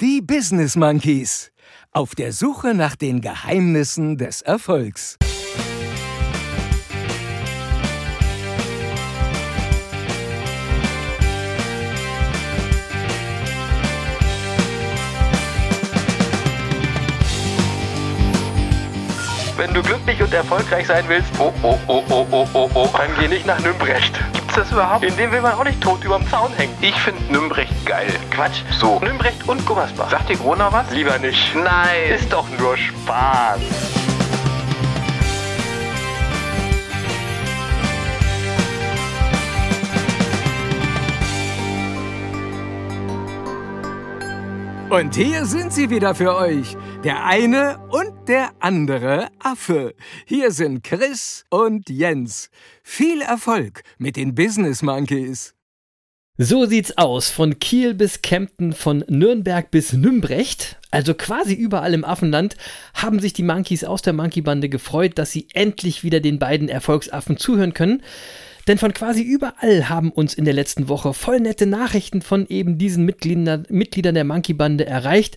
Die Business Monkeys. Auf der Suche nach den Geheimnissen des Erfolgs. Wenn du glücklich und erfolgreich sein willst, oh, oh, oh, oh, oh, oh, oh, dann geh nicht nach Nümbrecht. Gibt's das überhaupt? In dem will man auch nicht tot überm Zaun hängen. Ich finde Nümbrecht geil. Quatsch. So. Nümbrecht und Gummersbach. Sagt dir Corona was? Lieber nicht. Nein. Ist doch nur Spaß. Und hier sind sie wieder für euch. Der eine und der andere Affe. Hier sind Chris und Jens. Viel Erfolg mit den Business Monkeys. So sieht's aus. Von Kiel bis Kempten, von Nürnberg bis Nümbrecht, also quasi überall im Affenland, haben sich die Monkeys aus der Monkey-Bande gefreut, dass sie endlich wieder den beiden Erfolgsaffen zuhören können. Denn von quasi überall haben uns in der letzten Woche voll nette Nachrichten von eben diesen Mitgliedern, der Monkey-Bande erreicht,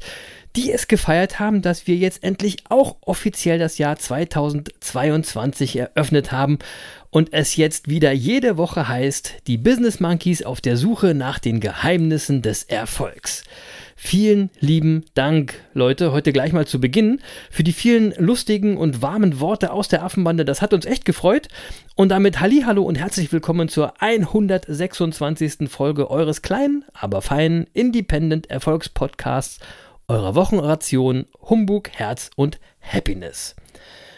die es gefeiert haben, dass wir jetzt endlich auch offiziell das Jahr 2022 eröffnet haben und es jetzt wieder jede Woche heißt, die Business Monkeys auf der Suche nach den Geheimnissen des Erfolgs. Vielen lieben Dank, Leute, heute gleich mal zu Beginn für die vielen lustigen und warmen Worte aus der Affenbande. Das hat uns echt gefreut. Und damit Hallo und herzlich willkommen zur 126. Folge eures kleinen, aber feinen Independent Erfolgspodcasts, eurer Wochenration Humbug, Herz und Happiness.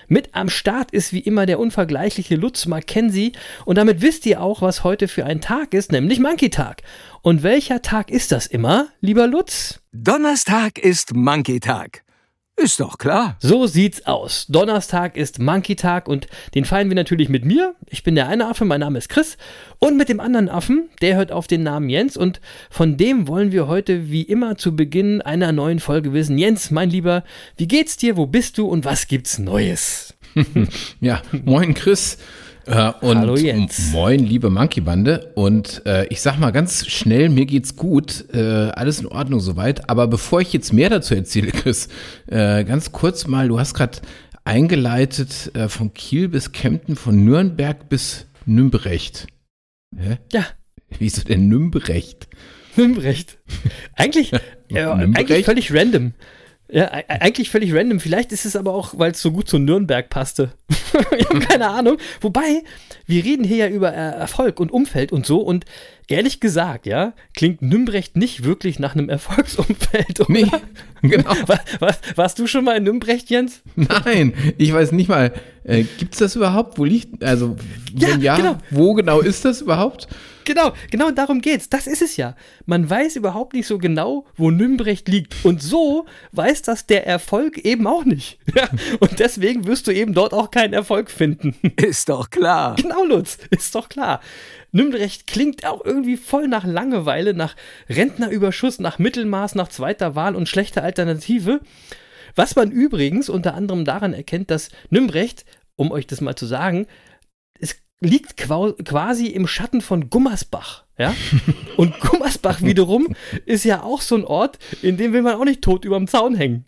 Mit am Start ist wie immer der unvergleichliche Lutz Mackenzie und damit wisst ihr auch, was heute für ein Tag ist, nämlich Monkey Tag. Und welcher Tag ist das immer, lieber Lutz? Donnerstag ist Monkey Tag. Ist doch klar. So sieht's aus. Donnerstag ist Monkey Tag und den feiern wir natürlich mit mir. Ich bin der eine Affe, mein Name ist Chris. Und mit dem anderen Affen, der hört auf den Namen Jens. Und von dem wollen wir heute wie immer zu Beginn einer neuen Folge wissen. Jens, mein Lieber, wie geht's dir? Wo bist du und was gibt's Neues? ja, moin Chris. Äh, und Hallo Jens. Moin, liebe Monkey-Bande. Und äh, ich sag mal ganz schnell, mir geht's gut. Äh, alles in Ordnung soweit. Aber bevor ich jetzt mehr dazu erzähle, Chris, äh, ganz kurz mal, du hast gerade eingeleitet äh, von Kiel bis Kempten, von Nürnberg bis Nümbrecht. Hä? Ja. Wieso denn Nümbrecht? Nümbrecht. Eigentlich, ja, eigentlich völlig random. Ja, eigentlich völlig random. Vielleicht ist es aber auch, weil es so gut zu Nürnberg passte. ich habe keine Ahnung. Wobei, wir reden hier ja über Erfolg und Umfeld und so. Und ehrlich gesagt, ja, klingt Nümbrecht nicht wirklich nach einem Erfolgsumfeld. Oder? Nee, genau. War, war, warst du schon mal in Nümbrecht, Jens? Nein, ich weiß nicht mal. Äh, Gibt es das überhaupt? Wo liegt, also, wenn ja, Ja, genau. wo genau ist das überhaupt? Genau, genau darum geht's. Das ist es ja. Man weiß überhaupt nicht so genau, wo Nümbrecht liegt. Und so weiß das der Erfolg eben auch nicht. Und deswegen wirst du eben dort auch keinen Erfolg finden. Ist doch klar. Genau, Lutz, ist doch klar. Nümbrecht klingt auch irgendwie voll nach Langeweile, nach Rentnerüberschuss, nach Mittelmaß, nach zweiter Wahl und schlechter Alternative. Was man übrigens unter anderem daran erkennt, dass Nümbrecht, um euch das mal zu sagen, liegt qua- quasi im Schatten von Gummersbach. Ja? Und Gummersbach wiederum ist ja auch so ein Ort, in dem will man auch nicht tot überm Zaun hängen.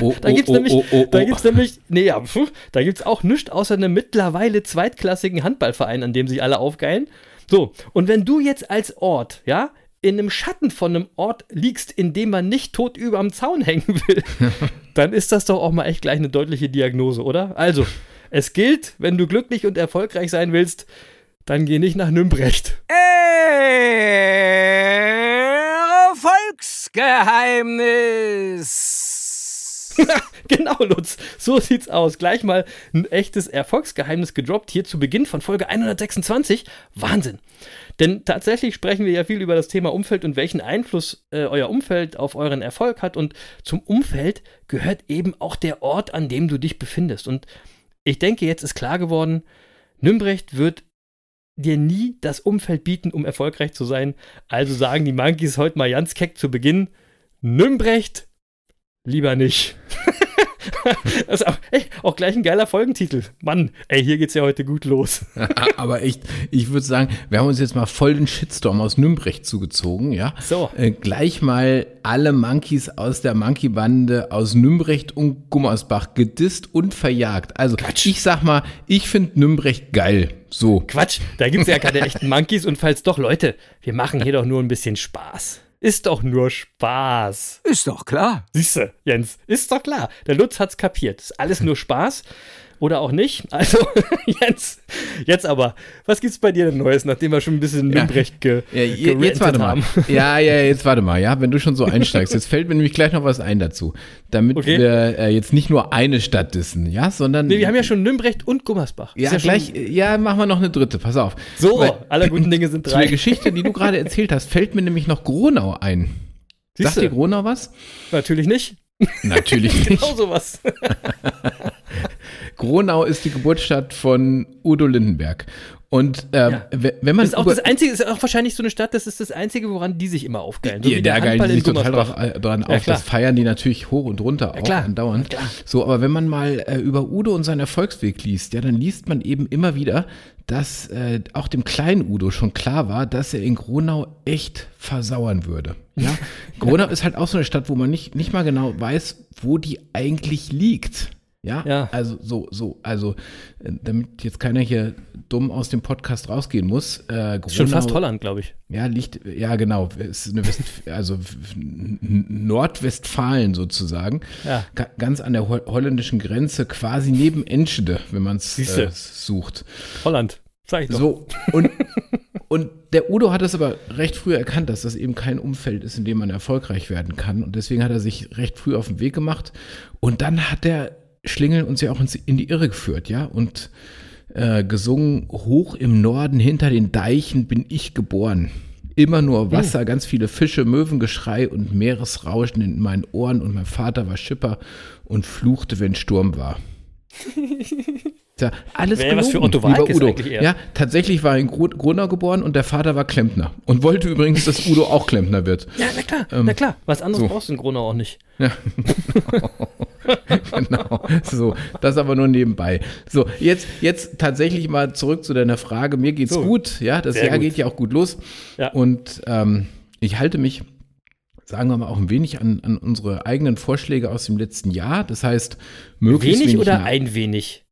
Oh, Da gibt's oh, nämlich, oh, oh, da oh. gibt's nämlich, nee, ja, pf, da gibt's auch nichts außer einem mittlerweile zweitklassigen Handballverein, an dem sich alle aufgeilen. So, und wenn du jetzt als Ort, ja, in einem Schatten von einem Ort liegst, in dem man nicht tot überm Zaun hängen will, dann ist das doch auch mal echt gleich eine deutliche Diagnose, oder? Also, es gilt, wenn du glücklich und erfolgreich sein willst, dann geh nicht nach Nümbrecht. Erfolgsgeheimnis. genau, Lutz. So sieht's aus. Gleich mal ein echtes Erfolgsgeheimnis gedroppt hier zu Beginn von Folge 126. Wahnsinn. Denn tatsächlich sprechen wir ja viel über das Thema Umfeld und welchen Einfluss äh, euer Umfeld auf euren Erfolg hat. Und zum Umfeld gehört eben auch der Ort, an dem du dich befindest. Und ich denke, jetzt ist klar geworden, Nümbrecht wird dir nie das Umfeld bieten, um erfolgreich zu sein. Also sagen die Monkeys heute mal ganz keck zu Beginn, Nümbrecht lieber nicht. Das ist auch, ey, auch gleich ein geiler Folgentitel. Mann, ey, hier geht's ja heute gut los. Aber echt, ich würde sagen, wir haben uns jetzt mal voll den Shitstorm aus Nümbrecht zugezogen, ja? So. Äh, gleich mal alle Monkeys aus der Monkey-Bande aus Nümbrecht und Gummersbach gedisst und verjagt. Also, ich sag mal, ich finde Nümbrecht geil. So. Quatsch, da gibt's ja keine echten Monkeys und falls doch, Leute, wir machen hier doch nur ein bisschen Spaß. Ist doch nur Spaß. Ist doch klar. Siehste, Jens, ist doch klar. Der Lutz hat's kapiert. Ist alles nur Spaß oder auch nicht. Also, Jens, jetzt aber, was gibt's bei dir denn Neues, nachdem wir schon ein bisschen Ja. Nümbrecht ge Ja, jetzt warte mal. haben? Ja, ja, jetzt warte mal, ja, wenn du schon so einsteigst. Jetzt fällt mir nämlich gleich noch was ein dazu. Damit Okay. wir äh, jetzt nicht nur eine Stadt dissen, ja, sondern. Nee, wir haben ja schon Nümbrecht und Gummersbach. Ja, Ist gleich, schon- ja, machen wir noch eine dritte, pass auf. So, Weil- alle guten Dinge sind Zu der drei. Geschichte, die du gerade erzählt hast, fällt mir nämlich noch Gronau ein. Sagt Siehste. dir Gronau was? Natürlich nicht. Natürlich nicht. Genau sowas. Gronau ist die Geburtsstadt von Udo Lindenberg. Und ähm, Ja. we- wenn man Das ist auch das Einzige, ist auch wahrscheinlich so eine Stadt, das ist das Einzige, woran die sich immer aufgeilen. So Ja, da der geilen die sich total drauf, äh, dran Ja, auf. klar. Das feiern die natürlich hoch und runter auch klar. andauernd. So, aber wenn man mal äh, über Udo und seinen Erfolgsweg liest, ja, dann liest man eben immer wieder, dass äh, auch dem kleinen Udo schon klar war, dass er in Gronau echt versauern würde. Ja? Gronau ist halt auch so eine Stadt, wo man nicht, nicht mal genau weiß, wo die eigentlich liegt. Ja, Ja. also so, so, also äh, damit jetzt keiner hier dumm aus dem Podcast rausgehen muss. Äh, Ist schon fast Holland, glaube ich. ja, liegt, ja genau, ist eine West, also Nordwestfalen sozusagen, Ja. Ga- ganz an der ho holländischen Grenze, quasi neben Enschede, wenn man es äh, sucht. Holland. Sag ich doch. So, und, und der Udo hat es aber recht früh erkannt, dass das eben kein Umfeld ist, in dem man erfolgreich werden kann. Und deswegen hat er sich recht früh auf den Weg gemacht. Und dann hat der Schlingel uns ja auch in die Irre geführt, ja, und äh, gesungen, hoch im Norden hinter den Deichen bin ich geboren. Immer nur Wasser, ganz viele Fische, Möwengeschrei und Meeresrauschen in meinen Ohren und mein Vater war Schipper und fluchte, wenn Sturm war. Tja, alles Wäre ja was für gelogen, Otto Walkes Udo. eigentlich eher. Ja, tatsächlich war er in Gro Gronau geboren und der Vater war Klempner und wollte übrigens, dass Udo auch Klempner wird. Ja, na klar, Ähm, na klar. Was anderes so. brauchst du in Gronau auch nicht. genau. So, das aber nur nebenbei. So, jetzt, jetzt tatsächlich mal zurück zu deiner Frage. Mir geht's So. gut, ja, das Sehr Jahr gut. geht ja auch gut los. Ja. Und ähm, ich halte mich, sagen wir mal, auch ein wenig an, an unsere eigenen Vorschläge aus dem letzten Jahr. Das heißt, möglichst Wenig oder nach- ein wenig?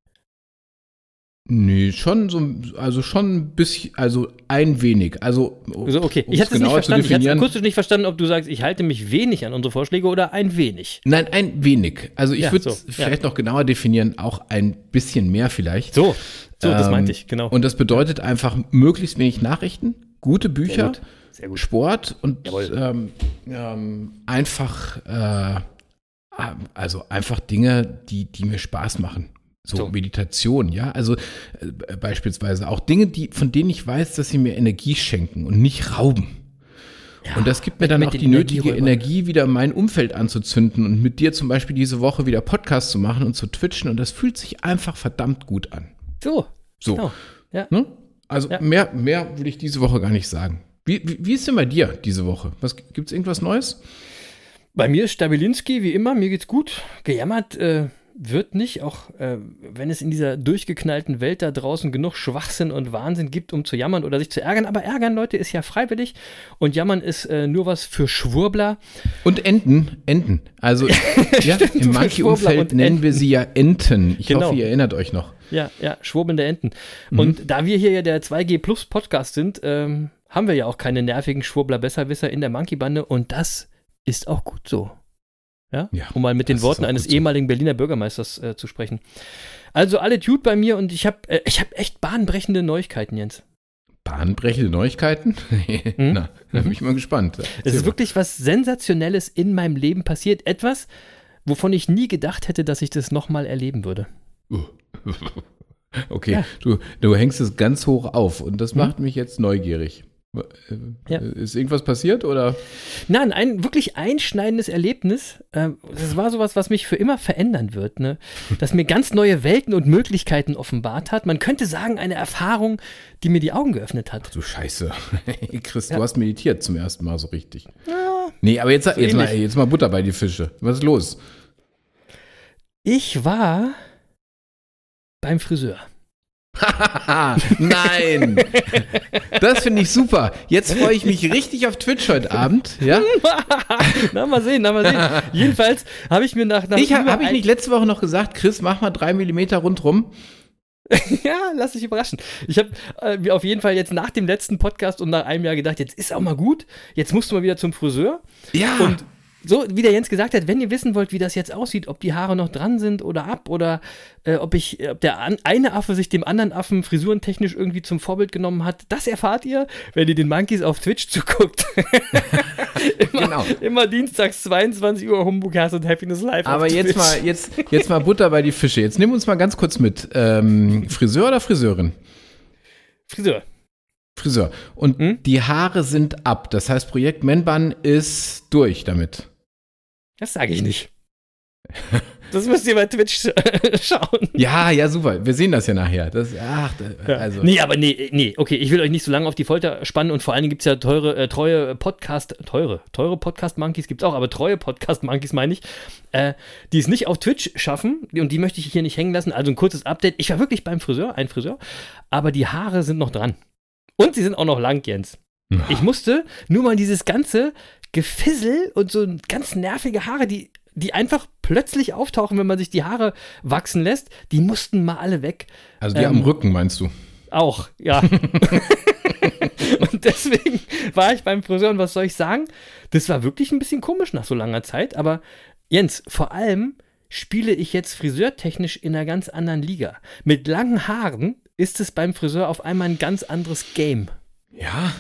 Nee, schon so, also schon ein bisschen, also ein wenig. Also, Also, okay. Ich hatte es nicht verstanden. Ich hatte akustisch nicht verstanden, ob du sagst, ich halte mich wenig an unsere Vorschläge oder ein wenig. Nein, ein wenig. Also ich Ja, würde so, es ja. vielleicht noch genauer definieren, auch ein bisschen mehr vielleicht. So, so, das Ähm, meinte ich, genau. Und das bedeutet einfach möglichst wenig Nachrichten, gute Bücher, gut, sehr gut. Sport und ähm, ähm, einfach, äh, also einfach Dinge, die, die mir Spaß machen. So, So. Meditation, ja. Also äh, beispielsweise auch Dinge, die, von denen ich weiß, dass sie mir Energie schenken und nicht rauben. und das gibt mir dann auch die nötige Energieräubern. Energie, wieder mein Umfeld anzuzünden und mit dir zum Beispiel diese Woche wieder Podcast zu machen und zu twitchen. Und das fühlt sich einfach verdammt gut an. So, So. genau. Ja. Ne? Also Ja. mehr, mehr will ich diese Woche gar nicht sagen. Wie, wie, wie ist denn bei dir diese Woche? Was Gibt es irgendwas Neues? Bei mir ist Stabilinski, wie immer, mir geht's gut. Gejammert äh, wird nicht, auch äh, wenn es in dieser durchgeknallten Welt da draußen genug Schwachsinn und Wahnsinn gibt, um zu jammern oder sich zu ärgern. Aber ärgern, Leute, ist ja freiwillig und jammern ist äh, nur was für Schwurbler. Und Enten, Enten. Also ja, im Schwurbler Monkey-Umfeld nennen wir sie ja Enten. Ich Genau. hoffe, ihr erinnert euch noch. Ja, ja, schwurbelnde Enten. Mhm. Und da wir hier ja der 2G Plus Podcast sind, ähm, haben wir ja auch keine nervigen Schwurbler-Besserwisser in der Monkey-Bande und das ist auch gut so. Ja? Ja, um mal mit den Worten eines so. ehemaligen Berliner Bürgermeisters äh, zu sprechen. Also alle Dude bei mir und ich habe äh, ich hab echt bahnbrechende Neuigkeiten, Jens. Bahnbrechende Neuigkeiten? Na, da bin ich mal gespannt. Es ist mal. wirklich was Sensationelles in meinem Leben passiert. Etwas, wovon ich nie gedacht hätte, dass ich das nochmal erleben würde. Okay, Ja. du, du hängst es ganz hoch auf und das macht mich jetzt neugierig. Äh, Ja. Ist irgendwas passiert oder? Nein, ein wirklich einschneidendes Erlebnis. Ähm, Das war sowas, was mich für immer verändern wird, ne? Das mir ganz neue Welten und Möglichkeiten offenbart hat. Man könnte sagen, eine Erfahrung, die mir die Augen geöffnet hat. Du Scheiße. Chris, Ja. du hast meditiert zum ersten Mal so richtig. Nee, aber jetzt, jetzt, mal, jetzt mal Butter bei die Fische. Was ist los? Ich war beim Friseur. Nein! Das finde ich super. Jetzt freue ich mich richtig auf Twitch heute Abend. Ja? na, mal sehen, na, mal sehen. Jedenfalls habe ich mir nach. nach Ich habe hab ich nicht letzte Woche noch gesagt, Chris, mach mal drei Millimeter rundrum. ja, lass dich überraschen. Ich habe äh, auf jeden Fall jetzt nach dem letzten Podcast und nach einem Jahr gedacht, jetzt ist auch mal gut. Jetzt musst du mal wieder zum Friseur. Ja. Und so, wie der Jens gesagt hat, wenn ihr wissen wollt, wie das jetzt aussieht, ob die Haare noch dran sind oder ab oder äh, ob ich, ob der an, eine Affe sich dem anderen Affen frisurentechnisch irgendwie zum Vorbild genommen hat, das erfahrt ihr, wenn ihr den Monkeys auf Twitch zuguckt. immer, Genau. immer dienstags 22 Uhr Humbugcast und Happiness Live. Aber jetzt Twitch. mal, jetzt, jetzt mal Butter bei die Fische. Jetzt nimm uns mal ganz kurz mit. Ähm, Friseur oder Friseurin? Friseur. Friseur. Und Hm? die Haare sind ab. Das heißt, Projekt Menban ist durch damit. Das sage ich nicht. Das müsst ihr bei Twitch schauen. Ja, ja, super. Wir sehen das ja nachher. Das, ach, da- Ja. also. Nee, aber nee, nee, okay, ich will euch nicht so lange auf die Folter spannen und vor allen Dingen gibt es ja teure, äh, treue Podcast, teure, teure Podcast-Monkeys gibt es auch, aber treue Podcast-Monkeys meine ich, äh, die es nicht auf Twitch schaffen und die möchte ich hier nicht hängen lassen. Also ein kurzes Update. Ich war wirklich beim Friseur, ein Friseur, aber die Haare sind noch dran. Und sie sind auch noch lang, Jens. Ich musste nur mal dieses ganze Gefissel und so ganz nervige Haare, die, die einfach plötzlich auftauchen, wenn man sich die Haare wachsen lässt, die mussten mal alle weg. Also die Ähm, am Rücken, meinst du? Auch, ja. und deswegen war ich beim Friseur und was soll ich sagen? Das war wirklich ein bisschen komisch nach so langer Zeit, aber Jens, vor allem spiele ich jetzt friseurtechnisch in einer ganz anderen Liga. Mit langen Haaren ist es beim Friseur auf einmal ein ganz anderes Game. Ja.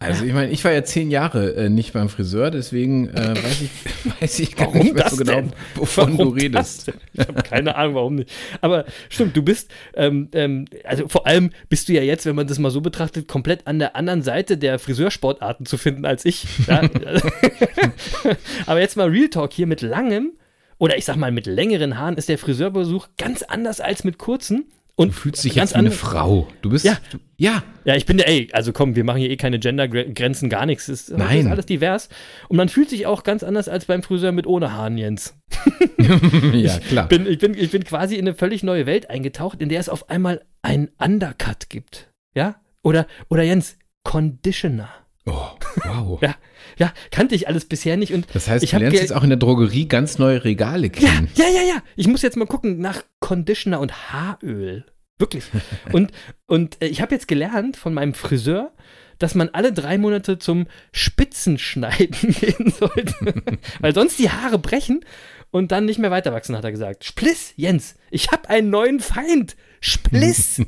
Also ich meine, ich war ja zehn Jahre äh, nicht beim Friseur, deswegen äh, weiß ich, weiß ich gar Warum nicht mehr so genau, denn? wovon Warum du redest. Ich habe keine Ahnung, warum nicht. Aber stimmt, du bist, ähm, ähm, also vor allem bist du ja jetzt, wenn man das mal so betrachtet, komplett an der anderen Seite der Friseursportarten zu finden als ich. Ja? Aber jetzt mal Real Talk hier mit langem oder ich sag mal mit längeren Haaren ist der Friseurbesuch ganz anders als mit kurzen. Und Du fühlst dich jetzt wie eine Frau. Du bist, Ja. du, ja, Ja, ich bin der, ey, also komm, wir machen hier eh keine Gendergrenzen, gar nichts. Ist, Nein. ist alles divers. Und man fühlt sich auch ganz anders als beim Friseur mit ohne Haaren, Jens. ja, klar. bin, ich, bin, ich bin quasi in eine völlig neue Welt eingetaucht, in der es auf einmal einen Undercut gibt. Ja? Oder, oder Jens, Conditioner. Oh, wow. Ja, ja, kannte ich alles bisher nicht. Und Das heißt, ich du lernst jetzt auch in der Drogerie ganz neue Regale Ja, kennen. ja, ja, ja. Ich muss jetzt mal gucken nach Conditioner und Haaröl. Wirklich. Und, und äh, ich habe jetzt gelernt von meinem Friseur, dass man alle drei Monate zum Spitzenschneiden gehen sollte. Weil sonst die Haare brechen und dann nicht mehr weiter wachsen, hat er gesagt. Spliss, Jens, ich habe einen neuen Feind. Spliss.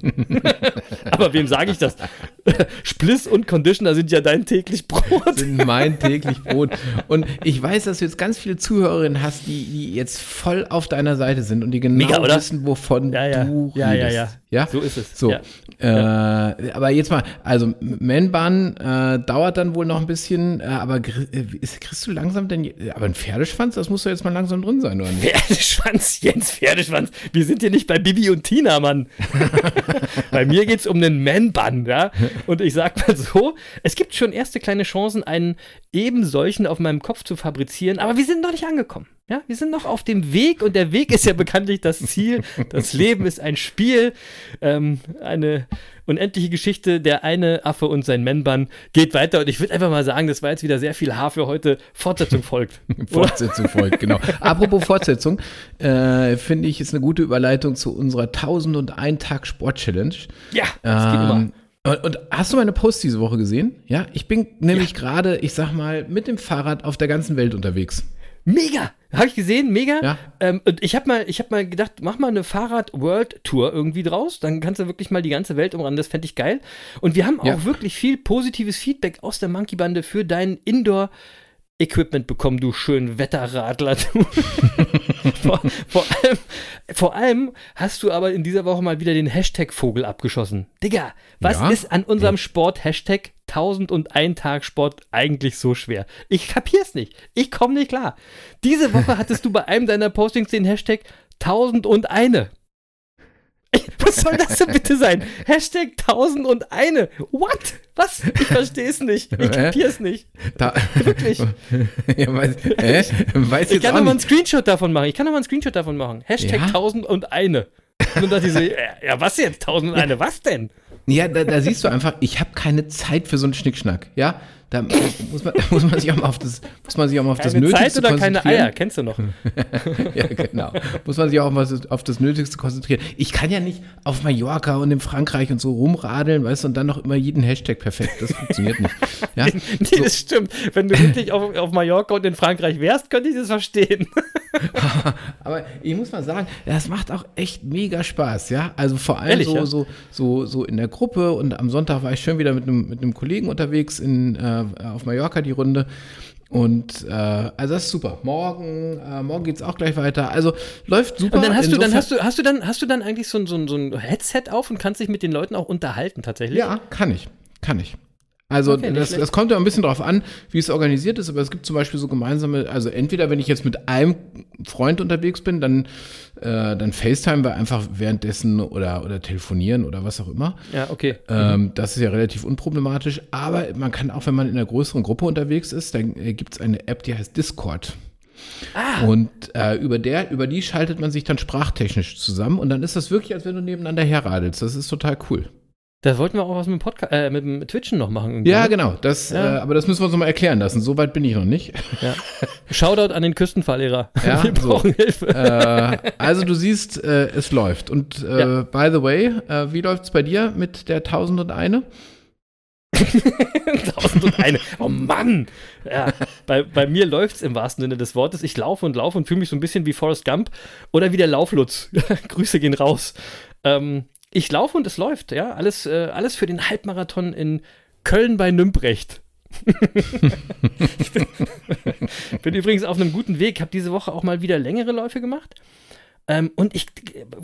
Aber wem sage ich das? Spliss und Conditioner sind ja dein täglich Brot. sind mein täglich Brot. Und ich weiß, dass du jetzt ganz viele Zuhörerinnen hast, die, die jetzt voll auf deiner Seite sind und die genau Mega, wissen, wovon Ja, ja. du Ja, ja, redest. ja. Ja. So ist es. So. Ja. Äh, aber jetzt mal, also Man-Bahn äh, dauert dann wohl noch ein bisschen, äh, aber äh, ist- kriegst du langsam denn, je- aber ein Pferdeschwanz, das muss doch jetzt mal langsam drin sein, oder nicht? Pferdeschwanz, Jens Pferdeschwanz. Wir sind hier nicht bei Bibi und Tina, Mann. bei mir geht es um einen Man-Bun, ja. Und ich sag mal so, es gibt schon erste kleine Chancen, einen eben solchen auf meinem Kopf zu fabrizieren, aber wir sind noch nicht angekommen. Ja, wir sind noch auf dem Weg und der Weg ist ja bekanntlich das Ziel. Das Leben ist ein Spiel, ähm, eine unendliche Geschichte. Der eine Affe und sein Man-Bun geht weiter und ich würde einfach mal sagen, das war jetzt wieder sehr viel Haar für heute. Fortsetzung folgt. Fortsetzung folgt, genau. Apropos Fortsetzung, äh, finde ich, ist eine gute Überleitung zu unserer 1001 Tag Sport Challenge. Ja, das geht immer. Ähm, und, und hast du meine Post diese Woche gesehen? Ja, ich bin nämlich gerade, ich sag mal, mit dem Fahrrad auf der ganzen Welt unterwegs. Mega! Habe ich gesehen, mega. Ja. Ähm, und ich habe mal, ich hab mal gedacht, mach mal eine Fahrrad-World-Tour irgendwie draus. Dann kannst du wirklich mal die ganze Welt umrannen. Das fände ich geil. Und wir haben Ja. auch wirklich viel positives Feedback aus der Monkey-Bande für dein Indoor- Equipment bekommen, du schön Wetterradler. Du. vor, vor, allem, vor allem hast du aber in dieser Woche mal wieder den Hashtag Vogel abgeschossen. Digga, was Ja? ist an unserem Sport-Hashtag 1001 Tag Sport eigentlich so schwer? Ich kapier's nicht. Ich komme nicht klar. Diese Woche hattest du bei einem deiner Postings den Hashtag 1001. Ich, was Was soll das denn bitte sein? Hashtag 1001. What? Was? Ich verstehe es nicht. Ich kapiere es nicht. Da, Wirklich. ja, weiß, hä? weiß Ich kann auch noch mal einen. Screenshot davon machen. Ich kann noch mal einen Screenshot davon machen. Hashtag Ja? 1001. Und dann dachte ich so, ja, ja, was jetzt? 1001? Was denn? Ja, da, da siehst du einfach, ich habe keine Zeit für so einen Schnickschnack. Ja, da muss man, muss man sich auch mal auf das, muss man sich auch mal auf das Keine Nötigste Zeit oder keine. Eier? Kennst du noch? Ja, genau. Muss man sich auch mal auf das Nötigste konzentrieren. Ich kann ja nicht auf Mallorca und in Frankreich und so rumradeln, weißt du, und dann noch immer jeden Hashtag perfekt. Das funktioniert nicht. Ja? Nee, das stimmt. Wenn du wirklich auf, auf Mallorca und in Frankreich wärst, könnte ich das verstehen. Aber ich muss mal sagen, das macht auch echt mega Spaß, ja. Also vor allem Ehrlich, so, ja? so, so, so in der Gruppe und am Sonntag war ich schön wieder mit einem, mit einem Kollegen unterwegs in, äh, auf Mallorca die Runde. Und äh, also das ist super. Morgen, äh, morgen geht's auch gleich weiter. Also läuft super. Und dann hast du, dann Insofern- hast du, hast du dann, hast du dann eigentlich so ein, so, ein, so ein Headset auf und kannst dich mit den Leuten auch unterhalten tatsächlich? Ja, kann ich. Kann ich. Also Okay, das, das kommt ja ein bisschen drauf an, wie es organisiert ist, aber es gibt zum Beispiel so gemeinsame, also entweder wenn ich jetzt mit einem Freund unterwegs bin, dann, äh, dann FaceTime wir einfach währenddessen oder, oder telefonieren oder was auch immer. Ja, okay. Ähm, das ist ja relativ unproblematisch, aber man kann auch, wenn man in einer größeren Gruppe unterwegs ist, dann äh, gibt es eine App, die heißt Discord. Ah. Und äh, über, der, über die schaltet man sich dann sprachtechnisch zusammen und dann ist das wirklich, als wenn du nebeneinander herradelst. Das ist total cool. Da wollten wir auch was mit dem Podcast, äh, mit dem Twitchen noch machen. irgendwie, Ja, ne? genau. Das, Ja. Äh, aber das müssen wir uns nochmal erklären lassen. So weit bin ich noch nicht. Ja. Shoutout an den Küstenfahrlehrer. Ja, wir so. brauchen Hilfe. äh, also du siehst, äh, es läuft. Und äh, Ja. by the way, äh, wie läuft's bei dir mit der 1001? 1001. Oh Mann! Ja, bei, bei mir läuft es im wahrsten Sinne des Wortes. Ich laufe und laufe und fühle mich so ein bisschen wie Forrest Gump oder wie der Lauflutz. Grüße gehen raus. Ähm, ich laufe und es läuft, ja. Alles, äh, alles für den Halbmarathon in Köln bei Nümbrecht. ich bin, bin übrigens auf einem guten Weg. Habe diese Woche auch mal wieder längere Läufe gemacht. Ähm, und ich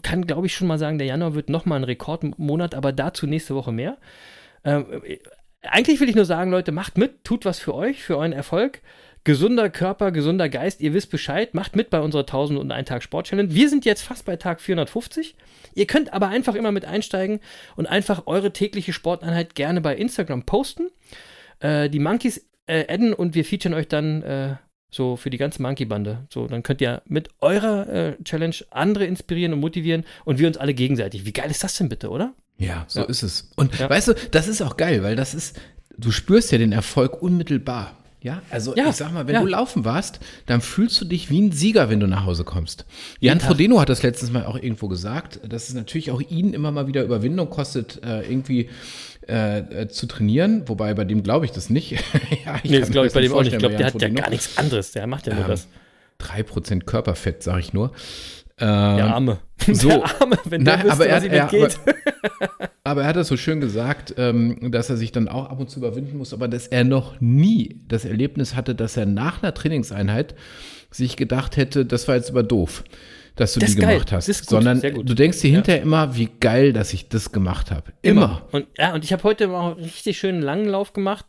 kann, glaube ich, schon mal sagen, der Januar wird nochmal ein Rekordmonat, aber dazu nächste Woche mehr. Ähm, eigentlich will ich nur sagen, Leute, macht mit, tut was für euch, für euren Erfolg. Gesunder Körper, gesunder Geist, ihr wisst Bescheid, macht mit bei unserer 1000 und ein Tag Sport Challenge. Wir sind jetzt fast bei Tag 450. Ihr könnt aber einfach immer mit einsteigen und einfach eure tägliche Sporteinheit gerne bei Instagram posten. Äh, die Monkeys äh, adden und wir featuren euch dann äh, so für die ganze Monkey-Bande. So, dann könnt ihr mit eurer äh, Challenge andere inspirieren und motivieren und wir uns alle gegenseitig. Wie geil ist das denn bitte, oder? Ja, so Ja. ist es. Und Ja. weißt du, das ist auch geil, weil das ist, du spürst ja den Erfolg unmittelbar. Ja, also Ja, ich sag mal, wenn ja. du laufen warst, dann fühlst du dich wie ein Sieger, wenn du nach Hause kommst. Jan Frodeno hat das letztens mal auch irgendwo gesagt, dass es natürlich auch ihn immer mal wieder Überwindung kostet, äh, irgendwie äh, äh, zu trainieren. Wobei bei dem glaube ich das nicht. ja, Nee, das glaube ich bei dem auch nicht. Ich glaube, der hat ja Frodeno. gar nichts anderes. Der macht ja nur Ähm, das. 3% Körperfett, sage ich nur. Der Ähm, Arme. so. Der Arme, wenn der Nein, wüsste, aber er was hat- ihm entgeht. Aber er hat das so schön gesagt, ähm, dass er sich dann auch ab und zu überwinden muss, aber dass er noch nie das Erlebnis hatte, dass er nach einer Trainingseinheit sich gedacht hätte, das war jetzt aber doof, dass du Das die ist geil. gemacht hast. Das ist gut, Sondern du denkst dir hinterher immer, wie geil, dass ich das gemacht habe. Immer. Und, ja, und ich habe heute auch einen richtig schönen langen Lauf gemacht.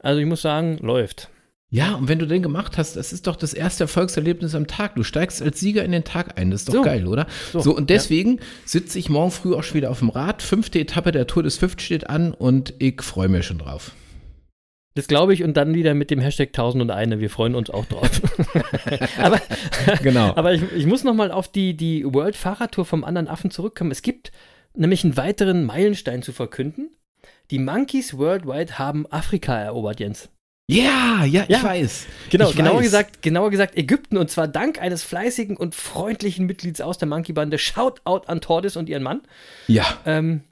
Also ich muss sagen, läuft. Ja, und wenn du den gemacht hast, das ist doch das erste Erfolgserlebnis am Tag. Du steigst als Sieger in den Tag ein. Das ist doch So. geil, oder? So, So, und deswegen sitze ich morgen früh auch schon wieder auf dem Rad. Fünfte Etappe der Tour des Fünft steht an und ich freue mich schon drauf. Das glaube ich und dann wieder mit dem Hashtag 1001. Wir freuen uns auch drauf. aber Genau. aber ich, ich muss noch mal auf die, die World Fahrradtour vom anderen Affen zurückkommen. Es gibt nämlich einen weiteren Meilenstein zu verkünden. Die Monkeys Worldwide haben Afrika erobert, Jens. Ja, ja, ich Ja. weiß. Genau, ich genauer weiß. gesagt, genauer gesagt Ägypten und zwar dank eines fleißigen und freundlichen Mitglieds aus der Monkey-Bande. Shoutout an Tordis und ihren Mann. Ja, Ähm,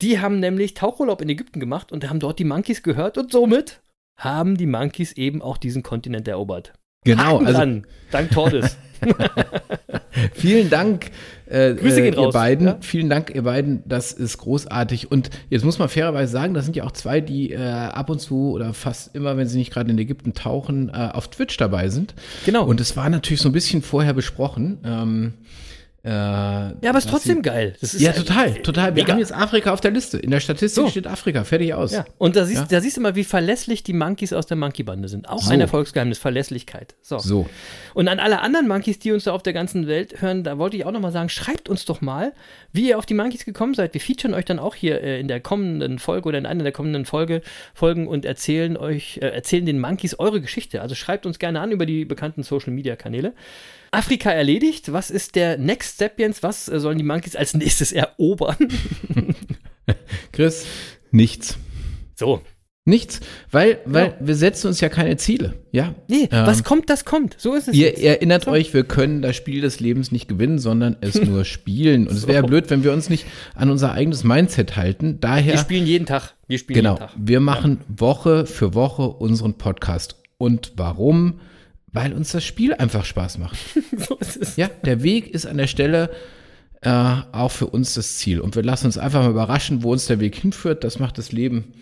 die haben nämlich Tauchurlaub in Ägypten gemacht und haben dort die Monkeys gehört und somit haben die Monkeys eben auch diesen Kontinent erobert. Genau. Haken Also dran, dank Tordis. vielen Dank, äh, Grüße gehen äh, ihr raus, beiden. ja. Vielen Dank, ihr beiden. Das ist großartig. Und jetzt muss man fairerweise sagen, das sind ja auch zwei, die äh, ab und zu oder fast immer, wenn sie nicht gerade in Ägypten tauchen, äh, auf Twitch dabei sind. Genau. Und es war natürlich so ein bisschen vorher besprochen. Ähm, Äh, Ja, aber es ist trotzdem geil. Ja, total, total. Wir mega. haben jetzt Afrika auf der Liste. In der Statistik So. steht Afrika, fertig aus. Ja, und da siehst, Ja. da siehst du mal, wie verlässlich die Monkeys aus der Monkey-Bande sind. Auch So. ein Erfolgsgeheimnis, Verlässlichkeit. So. So. Und an alle anderen Monkeys, die uns da auf der ganzen Welt hören, da wollte ich auch nochmal sagen, schreibt uns doch mal, wie ihr auf die Monkeys gekommen seid. Wir featuren euch dann auch hier äh, in der kommenden Folge oder in einer der kommenden Folge, Folgen und erzählen euch, äh, erzählen den Monkeys eure Geschichte. Also schreibt uns gerne an über die bekannten Social-Media-Kanäle. Afrika erledigt. Was ist der Next Step, Jens? Was äh, sollen die Monkeys als nächstes erobern? Chris, nichts. so. Nichts, weil, weil Ja. wir setzen uns ja keine Ziele. Ja. Nee, Ähm, was kommt, das kommt. So ist es. Ihr jetzt. erinnert So. euch, wir können das Spiel des Lebens nicht gewinnen, sondern es nur spielen. Und es wäre ja So. blöd, wenn wir uns nicht an unser eigenes Mindset halten. Daher, Wir spielen jeden Tag. Wir spielen genau, jeden Tag. wir machen Woche für Woche unseren Podcast. Und warum? Weil uns das Spiel einfach Spaß macht. So ist es. Ja, der Weg ist an der Stelle äh, auch für uns das Ziel. Und wir lassen uns einfach mal überraschen, wo uns der Weg hinführt. Das macht das Leben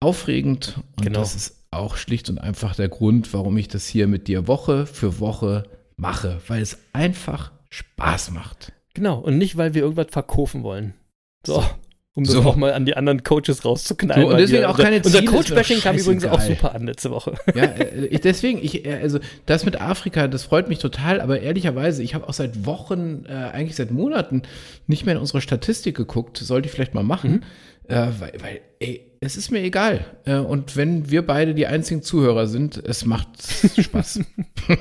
aufregend. Und Genau. das ist auch schlicht und einfach der Grund, warum ich das hier mit dir Woche für Woche mache. Weil es einfach Spaß macht. Genau, und nicht, weil wir irgendwas verkaufen wollen. So. Um das So. auch mal an die anderen Coaches rauszuknallen. So, und deswegen auch keine Unser Ziele, mir Coach-Bashing kam übrigens auch super an letzte Woche. Ja, äh, deswegen, ich, äh, also das mit Afrika, das freut mich total, aber ehrlicherweise, ich habe auch seit Wochen, äh, eigentlich seit Monaten nicht mehr in unsere Statistik geguckt. Sollte ich vielleicht mal machen, äh, weil, weil, ey, es ist mir egal. Äh, und wenn wir beide die einzigen Zuhörer sind, es macht Spaß.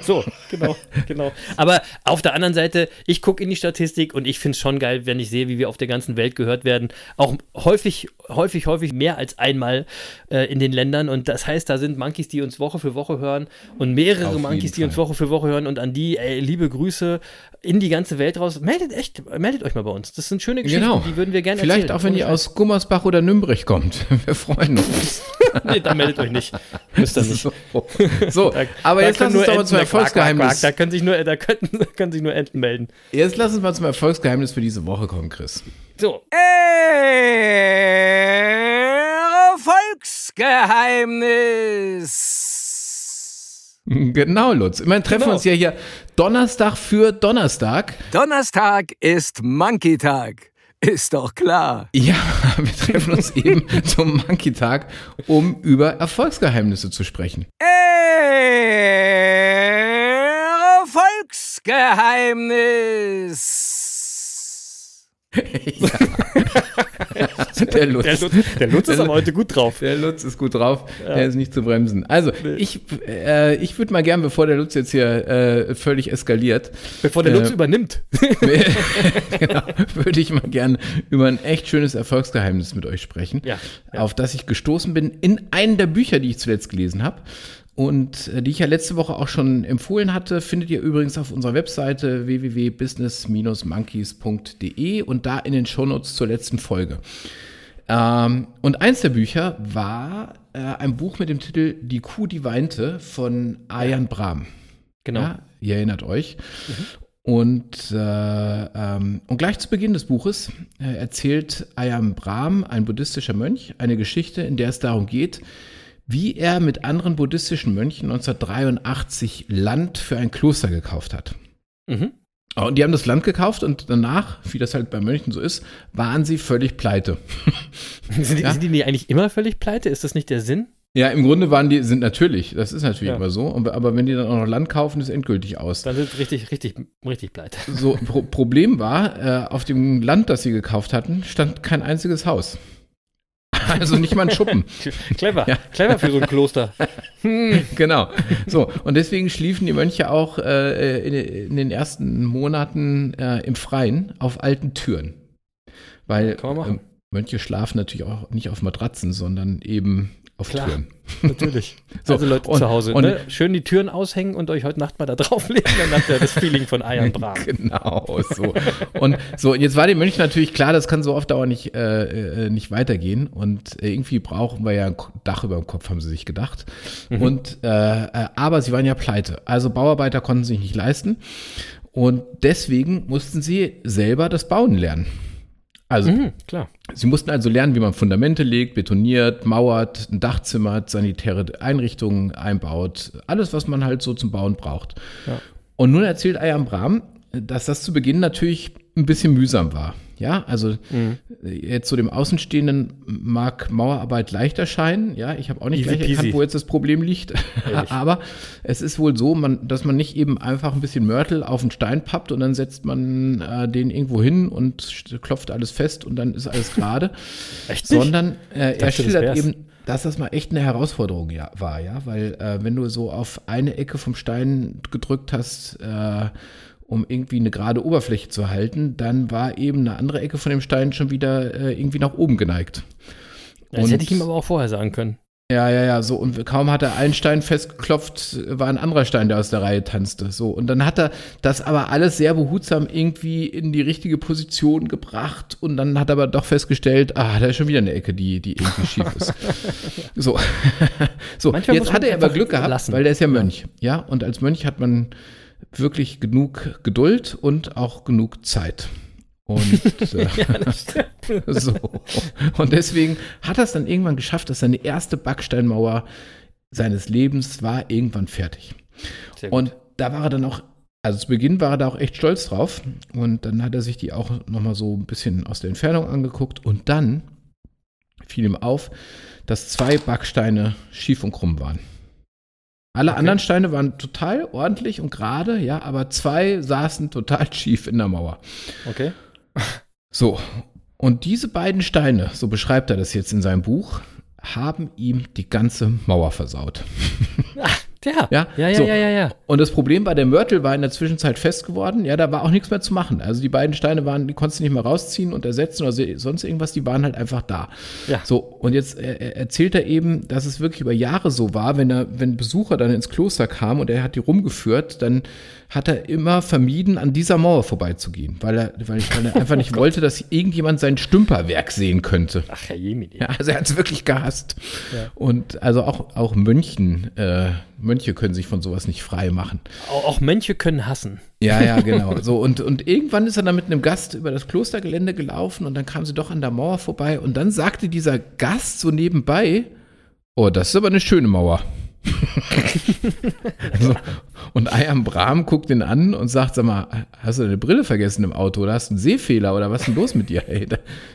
So, genau, genau. Aber auf der anderen Seite, ich gucke in die Statistik und ich finde es schon geil, wenn ich sehe, wie wir auf der ganzen Welt gehört werden. Auch häufig, häufig, häufig mehr als einmal äh, in den Ländern. Und das heißt, da sind Monkeys, die uns Woche für Woche hören und mehrere Auf Monkeys, die uns. Woche für Woche hören. Und an die, ey, liebe Grüße in die ganze Welt raus. Meldet echt, meldet euch mal bei uns. Das sind schöne Geschichten, genau. die würden wir gerne Vielleicht erzählen. auch, wenn ihr aus Gummersbach oder Nürnberg kommt. Wir freuen uns. Nee, dann meldet euch nicht. Müsst ihr nicht. So, so Da- aber da jetzt lass uns doch mal zum Erfolgsgeheimnis. Da können sich nur, da können, da können sich nur Enten melden. Jetzt lass uns mal zum Erfolgsgeheimnis für diese Woche kommen, Chris. So, Erfolgsgeheimnis. Genau, Lutz. Immerhin treffen Genau. wir uns ja hier Donnerstag für Donnerstag. Donnerstag ist Monkey-Tag. Ist doch klar. Ja, wir treffen uns eben zum Monkey-Tag, um über Erfolgsgeheimnisse zu sprechen. Erfolgsgeheimnis. Der Lutz. der Lutz, der Lutz ist aber heute gut drauf. Der Lutz ist gut drauf, der ist nicht zu bremsen. Also, ich, äh, ich würde mal gern, bevor der Lutz jetzt hier äh, völlig eskaliert, Bevor der Äh, Lutz übernimmt. genau, würde ich mal gern über ein echt schönes Erfolgsgeheimnis mit euch sprechen, Ja, ja. auf das ich gestoßen bin in einem der Bücher, die ich zuletzt gelesen habe. Und äh, die ich ja letzte Woche auch schon empfohlen hatte, findet ihr übrigens auf unserer Webseite www.business-monkeys.de und da in den Shownotes zur letzten Folge. Ähm, und eins der Bücher war äh, ein Buch mit dem Titel Die Kuh, die weinte von Ayan Brahm. Genau. Ja, ihr erinnert euch. Und, äh, ähm, und gleich zu Beginn des Buches äh, erzählt Ayam Brahm, ein buddhistischer Mönch, eine Geschichte, in der es darum geht, wie er mit anderen buddhistischen Mönchen 1983 Land für ein Kloster gekauft hat. Mhm. Und die haben das Land gekauft und danach, wie das halt bei Mönchen so ist, waren sie völlig pleite. Sind, die, Ja. sind die nicht eigentlich immer völlig pleite? Ist das nicht der Sinn? Ja, im Grunde waren die, sind natürlich, das ist natürlich Ja. immer so, aber aber wenn die dann auch noch Land kaufen, ist endgültig aus. Dann sind richtig, richtig, richtig pleite. So, Pro Problem war, äh, auf dem Land, das sie gekauft hatten, stand kein einziges Haus. Also nicht mal ein Schuppen. Clever. Ja. Clever für so ein Kloster. genau. So, und deswegen schliefen die Mönche auch äh, in, in den ersten Monaten äh, im Freien auf alten Türen. Weil ähm, Mönche schlafen natürlich auch nicht auf Matratzen, sondern eben auf Klar. Türen. Natürlich. So, also Leute und- zu Hause, und- ne? schön die Türen aushängen und euch heute Nacht mal da drauflegen, dann habt ihr das Feeling von Eiern Bram. Genau, so. Und so, jetzt war dem Mönch natürlich klar, das kann so auf Dauer nicht, äh, äh, nicht weitergehen. Und irgendwie brauchen wir ja ein Dach über dem Kopf, haben sie sich gedacht. Und äh, äh, aber sie waren ja pleite. Also Bauarbeiter konnten sich nicht leisten. Und deswegen mussten sie selber das Bauen lernen. Also Mhm, klar. Sie mussten also lernen, wie man Fundamente legt, betoniert, mauert, ein Dach zimmert, sanitäre Einrichtungen einbaut, alles, was man halt so zum Bauen braucht. Ja. Und nun erzählt Ayam Brahm, dass das zu Beginn natürlich ein bisschen mühsam war. Ja, also Mhm. jetzt so dem Außenstehenden mag Mauerarbeit leicht erscheinen. Ja, ich habe auch nicht Easy gleich erkannt, peasy. wo jetzt das Problem liegt. Aber es ist wohl so, man, dass man nicht eben einfach ein bisschen Mörtel auf einen Stein pappt und dann setzt man äh, den irgendwo hin und klopft alles fest und dann ist alles gerade. Sondern äh, er schildert eben, dass das mal echt eine Herausforderung ja, war, ja, weil äh, wenn du so auf eine Ecke vom Stein gedrückt hast, äh, um irgendwie eine gerade Oberfläche zu halten, dann war eben eine andere Ecke von dem Stein schon wieder äh, irgendwie nach oben geneigt. Das Und- hätte ich ihm aber auch vorher sagen können. Ja, ja, ja, so. Und kaum hat er einen Stein festgeklopft, war ein anderer Stein, der aus der Reihe tanzte. So. Und dann hat er das aber alles sehr behutsam irgendwie in die richtige Position gebracht. Und dann hat er aber doch festgestellt, ah, da ist schon wieder eine Ecke, die, die irgendwie schief ist. So. so, Manchmal jetzt hat er aber Glück gehabt, lassen. weil der ist ja Mönch. Ja, und als Mönch hat man wirklich genug Geduld und auch genug Zeit. Und äh, so. Und deswegen hat er es dann irgendwann geschafft, dass seine erste Backsteinmauer seines Lebens war irgendwann fertig. Und da war er dann auch, also zu Beginn war er da auch echt stolz drauf. Und dann hat er sich die auch nochmal so ein bisschen aus der Entfernung angeguckt. Und dann fiel ihm auf, dass zwei Backsteine schief und krumm waren. Alle Okay. anderen Steine waren total ordentlich und gerade, ja, aber zwei saßen total schief in der Mauer. Okay. So, und diese beiden Steine, so beschreibt er das jetzt in seinem Buch, haben ihm die ganze Mauer versaut. Ja, Ja, ja, ja, so. ja, ja, ja. Und das Problem war, der Mörtel war in der Zwischenzeit fest geworden. Ja, da war auch nichts mehr zu machen. Also die beiden Steine waren, die konntest du nicht mehr rausziehen und ersetzen oder sonst irgendwas, die waren halt einfach da. Ja. So, und jetzt äh, er- erzählt er eben, dass es wirklich über Jahre so war, wenn er, wenn Besucher dann ins Kloster kamen und er hat die rumgeführt, dann hat er immer vermieden, an dieser Mauer vorbeizugehen, weil er, weil, weil er einfach nicht wollte, dass irgendjemand sein Stümperwerk sehen könnte. Ach, Herr Jemini. Ja, also er hat es wirklich gehasst. Ja. Und also auch, auch Mönchen, äh, Mönche können sich von sowas nicht frei machen. Auch, Mönche können hassen. Ja, ja, genau. So, und, und irgendwann ist er dann mit einem Gast über das Klostergelände gelaufen und dann kam sie doch an der Mauer vorbei und dann sagte dieser Gast so nebenbei, oh, das ist aber eine schöne Mauer. so, und Ayam Brahm guckt ihn an und sagt, sag mal, hast du deine Brille vergessen im Auto oder hast du einen Sehfehler oder was ist denn los mit dir? Ey,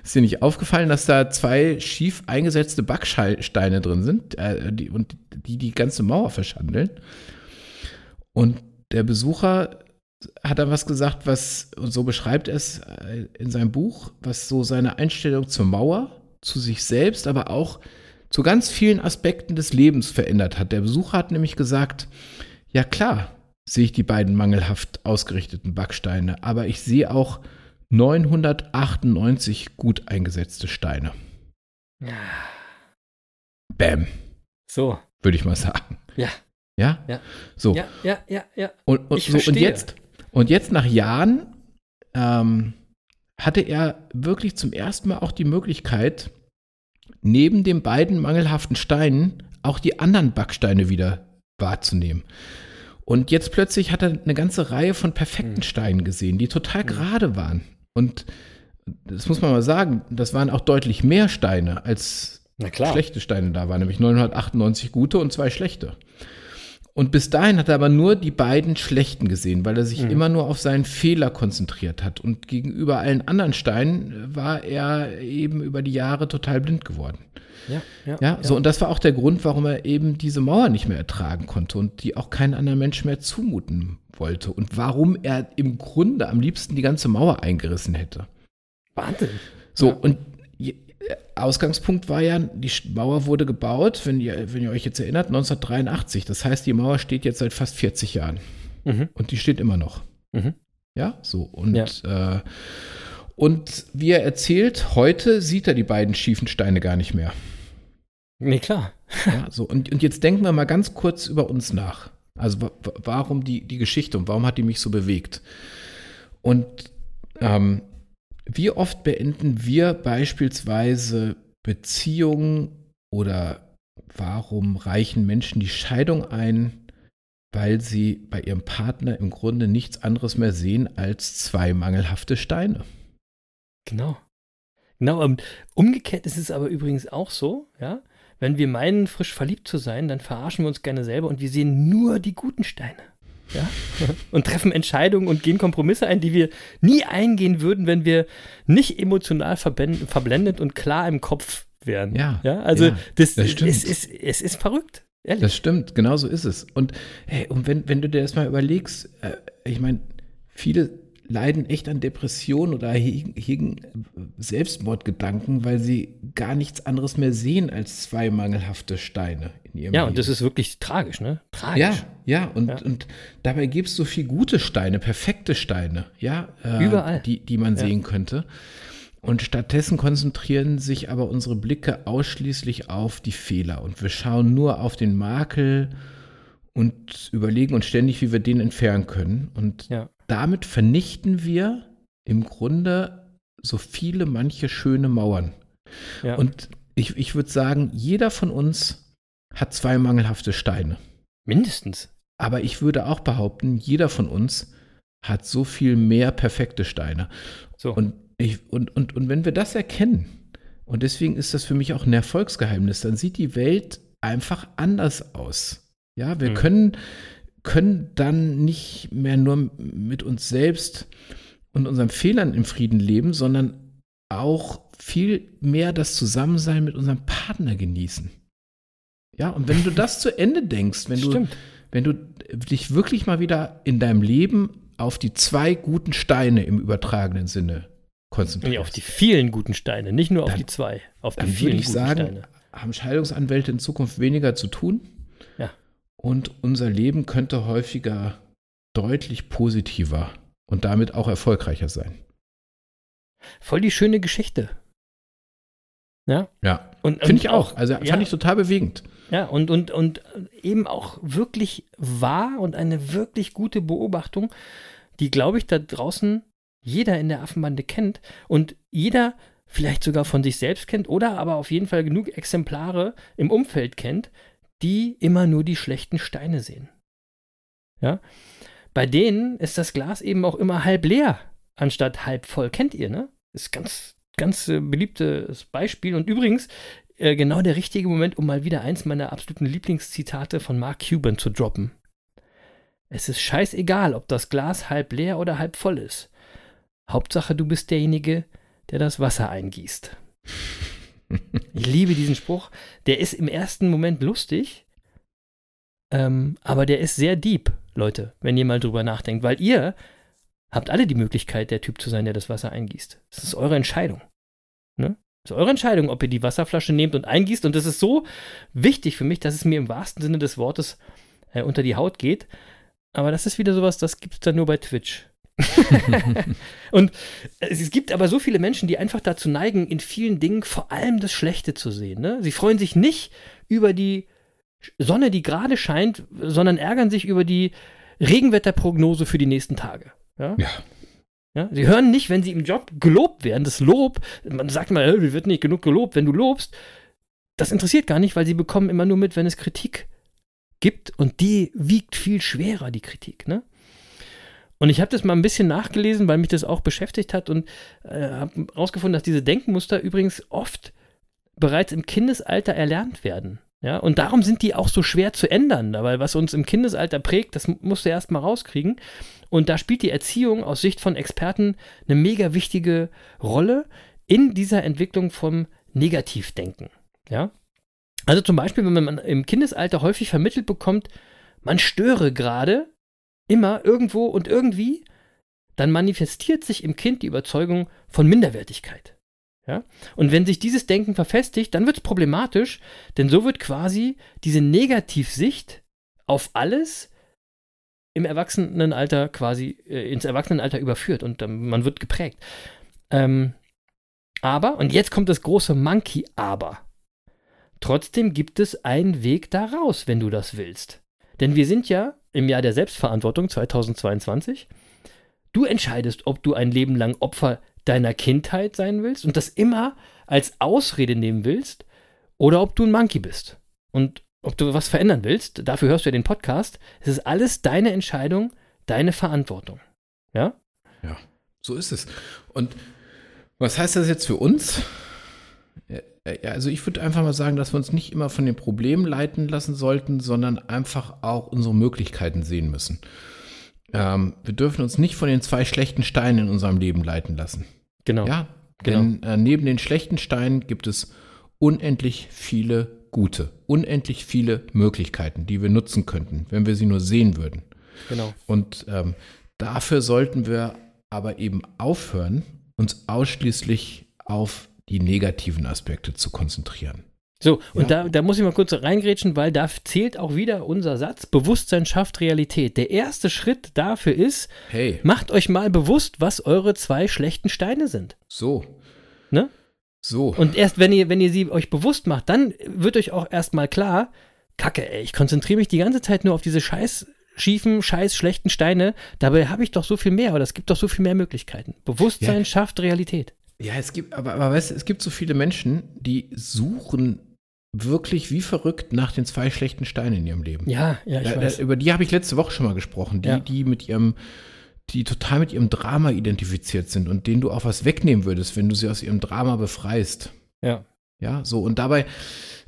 ist dir nicht aufgefallen, dass da zwei schief eingesetzte Backsteine drin sind äh, die, und die die ganze Mauer verschandeln? Und der Besucher hat er was gesagt, was, und so beschreibt er es äh, in seinem Buch, was so seine Einstellung zur Mauer, zu sich selbst, aber auch zu ganz vielen Aspekten des Lebens verändert hat. Der Besucher hat nämlich gesagt, ja klar, sehe ich die beiden mangelhaft ausgerichteten Backsteine, aber ich sehe auch 998 gut eingesetzte Steine. Bam, So. würde ich mal sagen. Ja. Ja? Ja. So. Ja, ja, ja, ja. Und, und, so, und, jetzt, und jetzt nach Jahren ähm, hatte er wirklich zum ersten Mal auch die Möglichkeit, neben den beiden mangelhaften Steinen auch die anderen Backsteine wieder wahrzunehmen. Und jetzt plötzlich hat er eine ganze Reihe von perfekten Hm. Steinen gesehen, die total gerade waren. Und das muss man mal sagen, das waren auch deutlich mehr Steine als schlechte Steine da waren, nämlich 998 gute und zwei schlechte. Und bis dahin hat er aber nur die beiden schlechten gesehen, weil er sich Mhm. immer nur auf seinen Fehler konzentriert hat. Und gegenüber allen anderen Steinen war er eben über die Jahre total blind geworden. Ja, ja, Ja, so und das war auch der Grund, warum er eben diese Mauer nicht mehr ertragen konnte und die auch kein anderer Mensch mehr zumuten wollte und warum er im Grunde am liebsten die ganze Mauer eingerissen hätte. Wahnsinn. So, Ja. und Ausgangspunkt war ja, die Mauer wurde gebaut, wenn ihr, wenn ihr euch jetzt erinnert, 1983. Das heißt, die Mauer steht jetzt seit fast 40 Jahren. Mhm. Und die steht immer noch. Mhm. Ja, so. Und, Äh, und wie er erzählt, heute sieht er die beiden schiefen Steine gar nicht mehr. Nee, klar. Ja, so. Und, und jetzt denken wir mal ganz kurz über uns nach. Also wa wa- warum die, die Geschichte und warum hat die mich so bewegt? Und ähm, wie oft beenden wir beispielsweise Beziehungen oder warum reichen Menschen die Scheidung ein, weil sie bei ihrem Partner im Grunde nichts anderes mehr sehen als zwei mangelhafte Steine? Genau. Genau, ähm, umgekehrt ist es aber übrigens auch so, ja. Wenn wir meinen, frisch verliebt zu sein, dann verarschen wir uns gerne selber und wir sehen nur die guten Steine. Ja, und treffen Entscheidungen und gehen Kompromisse ein, die wir nie eingehen würden, wenn wir nicht emotional verblendet und klar im Kopf wären. Ja. ja also ja, das, das stimmt. Es, ist, es ist verrückt. Ehrlich. Das stimmt, genau so ist es. Und, hey, und wenn, wenn du dir das mal überlegst, äh, ich meine, viele leiden echt an Depressionen oder hegen Selbstmordgedanken, weil sie gar nichts anderes mehr sehen als zwei mangelhafte Steine in ihrem Ja, Leben. und das ist wirklich tragisch, ne? Tragisch. Ja, ja, und, ja. und dabei gibt es so viele gute Steine, perfekte Steine, ja, äh, überall, die, die man ja. sehen könnte. Und stattdessen konzentrieren sich aber unsere Blicke ausschließlich auf die Fehler und wir schauen nur auf den Makel und überlegen uns ständig, wie wir den entfernen können. Und ja damit vernichten wir im Grunde so viele, manche schöne Mauern. Ja. Und ich, ich würde sagen, jeder von uns hat zwei mangelhafte Steine. Mindestens. Aber ich würde auch behaupten, jeder von uns hat so viel mehr perfekte Steine. So. Und, ich, und, und, und wenn wir das erkennen, und deswegen ist das für mich auch ein Erfolgsgeheimnis, dann sieht die Welt einfach anders aus. Ja, wir mhm. können können dann nicht mehr nur mit uns selbst und unseren Fehlern im Frieden leben, sondern auch viel mehr das Zusammensein mit unserem Partner genießen. Ja, und wenn du das zu Ende denkst, wenn du, wenn du dich wirklich mal wieder in deinem Leben auf die zwei guten Steine im übertragenen Sinne konzentrierst. Nee, auf die vielen guten Steine, nicht nur auf dann, die zwei, auf die vielen guten sagen, Steine. Haben Scheidungsanwälte in Zukunft weniger zu tun? Ja. Und unser Leben könnte häufiger deutlich positiver und damit auch erfolgreicher sein. Voll die schöne Geschichte. Ja. Ja. Und, Finde ich auch. Also fand ja. ich total bewegend. Ja, und, und, und eben auch wirklich wahr und eine wirklich gute Beobachtung, die, glaube ich, da draußen jeder in der Affenbande kennt und jeder vielleicht sogar von sich selbst kennt oder aber auf jeden Fall genug Exemplare im Umfeld kennt, die immer nur die schlechten Steine sehen. Ja? Bei denen ist das Glas eben auch immer halb leer, anstatt halb voll. Kennt ihr, ne? Ist ganz, ganz äh, beliebtes Beispiel. Und übrigens, äh, genau der richtige Moment, um mal wieder eins meiner absoluten Lieblingszitate von Mark Cuban zu droppen. Es ist scheißegal, ob das Glas halb leer oder halb voll ist. Hauptsache, du bist derjenige, der das Wasser eingießt. Ich liebe diesen Spruch. Der ist im ersten Moment lustig, ähm, aber der ist sehr deep, Leute, wenn ihr mal drüber nachdenkt, weil ihr habt alle die Möglichkeit, der Typ zu sein, der das Wasser eingießt. Das ist eure Entscheidung. Ne? Das ist eure Entscheidung, ob ihr die Wasserflasche nehmt und eingießt. Und das ist so wichtig für mich, dass es mir im wahrsten Sinne des Wortes äh, unter die Haut geht. Aber das ist wieder sowas, das gibt es dann nur bei Twitch. und es gibt aber so viele Menschen, die einfach dazu neigen, in vielen Dingen vor allem das Schlechte zu sehen. Ne? Sie freuen sich nicht über die Sonne, die gerade scheint, sondern ärgern sich über die Regenwetterprognose für die nächsten Tage. Ja? ja. Ja, sie hören nicht, wenn sie im Job gelobt werden. Das Lob, man sagt mal, hey, wird nicht genug gelobt, wenn du lobst. Das interessiert gar nicht, weil sie bekommen immer nur mit, wenn es Kritik gibt und die wiegt viel schwerer, die Kritik. Ne? Und ich habe das mal ein bisschen nachgelesen, weil mich das auch beschäftigt hat und äh, habe herausgefunden, dass diese Denkmuster übrigens oft bereits im Kindesalter erlernt werden. Ja, und darum sind die auch so schwer zu ändern, weil was uns im Kindesalter prägt, das musst du erst mal rauskriegen. Und da spielt die Erziehung aus Sicht von Experten eine mega wichtige Rolle in dieser Entwicklung vom Negativdenken. Ja, also zum Beispiel, wenn man im Kindesalter häufig vermittelt bekommt, man störe gerade, immer, irgendwo und irgendwie, dann manifestiert sich im Kind die Überzeugung von Minderwertigkeit. Ja? Und wenn sich dieses Denken verfestigt, dann wird es problematisch, denn so wird quasi diese Negativsicht auf alles im Erwachsenenalter quasi äh, ins Erwachsenenalter überführt und ähm, man wird geprägt. Ähm, aber, und jetzt kommt das große Monkey-Aber. Trotzdem gibt es einen Weg daraus, wenn du das willst. Denn wir sind ja im Jahr der Selbstverantwortung 2022. Du entscheidest, ob du ein Leben lang Opfer deiner Kindheit sein willst und das immer als Ausrede nehmen willst oder ob du ein Monkey bist. Und ob du was verändern willst, dafür hörst du ja den Podcast. Es ist alles deine Entscheidung, deine Verantwortung. Ja? Ja, so ist es. Und was heißt das jetzt für uns? Ja, also ich würde einfach mal sagen, dass wir uns nicht immer von den Problemen leiten lassen sollten, sondern einfach auch unsere Möglichkeiten sehen müssen. ähm, wir dürfen uns nicht von den zwei schlechten Steinen in unserem Leben leiten lassen. Genau. Ja, Genau. denn äh, neben den schlechten Steinen gibt es unendlich viele gute, unendlich viele Möglichkeiten, die wir nutzen könnten, wenn wir sie nur sehen würden. Genau. Und ähm, dafür sollten wir aber eben aufhören, uns ausschließlich auf die negativen Aspekte zu konzentrieren. So, und Ja. da, da muss ich mal kurz reingrätschen, weil da zählt auch wieder unser Satz, Bewusstsein schafft Realität. Der erste Schritt dafür ist, Hey, macht euch mal bewusst, was eure zwei schlechten Steine sind. so. Ne? So. Und erst wenn ihr, wenn ihr sie euch bewusst macht, dann wird euch auch erstmal klar, Kacke, ey, ich konzentriere mich die ganze Zeit nur auf diese scheiß schiefen, scheiß schlechten Steine. Dabei habe ich doch so viel mehr oder es gibt doch so viel mehr Möglichkeiten. Bewusstsein Ja. schafft Realität. Ja, es gibt, aber, aber weißt du, es gibt so viele Menschen, die suchen wirklich wie verrückt nach den zwei schlechten Steinen in ihrem Leben. Ja, ja, ich Da- da- weiß. über die habe ich letzte Woche schon mal gesprochen. Die, Ja. die mit ihrem, die total mit ihrem Drama identifiziert sind und denen du auch was wegnehmen würdest, wenn du sie aus ihrem Drama befreist. Ja. Ja, so und dabei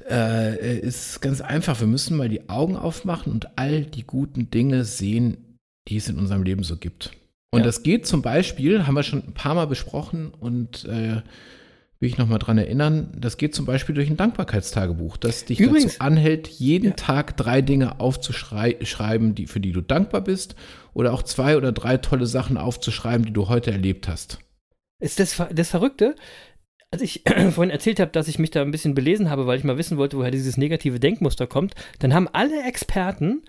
äh, ist ganz einfach. Wir müssen mal die Augen aufmachen und all die guten Dinge sehen, die es in unserem Leben so gibt. Und Ja. das geht zum Beispiel, haben wir schon ein paar Mal besprochen und äh, will ich nochmal dran erinnern, das geht zum Beispiel durch ein Dankbarkeitstagebuch, das dich Übrigens- dazu anhält, jeden Ja. Tag drei Dinge aufzuschreiben, die, für die du dankbar bist, oder auch zwei oder drei tolle Sachen aufzuschreiben, die du heute erlebt hast. Ist das, das Verrückte? Als ich vorhin erzählt habe, dass ich mich da ein bisschen belesen habe, weil ich mal wissen wollte, woher dieses negative Denkmuster kommt, dann haben alle Experten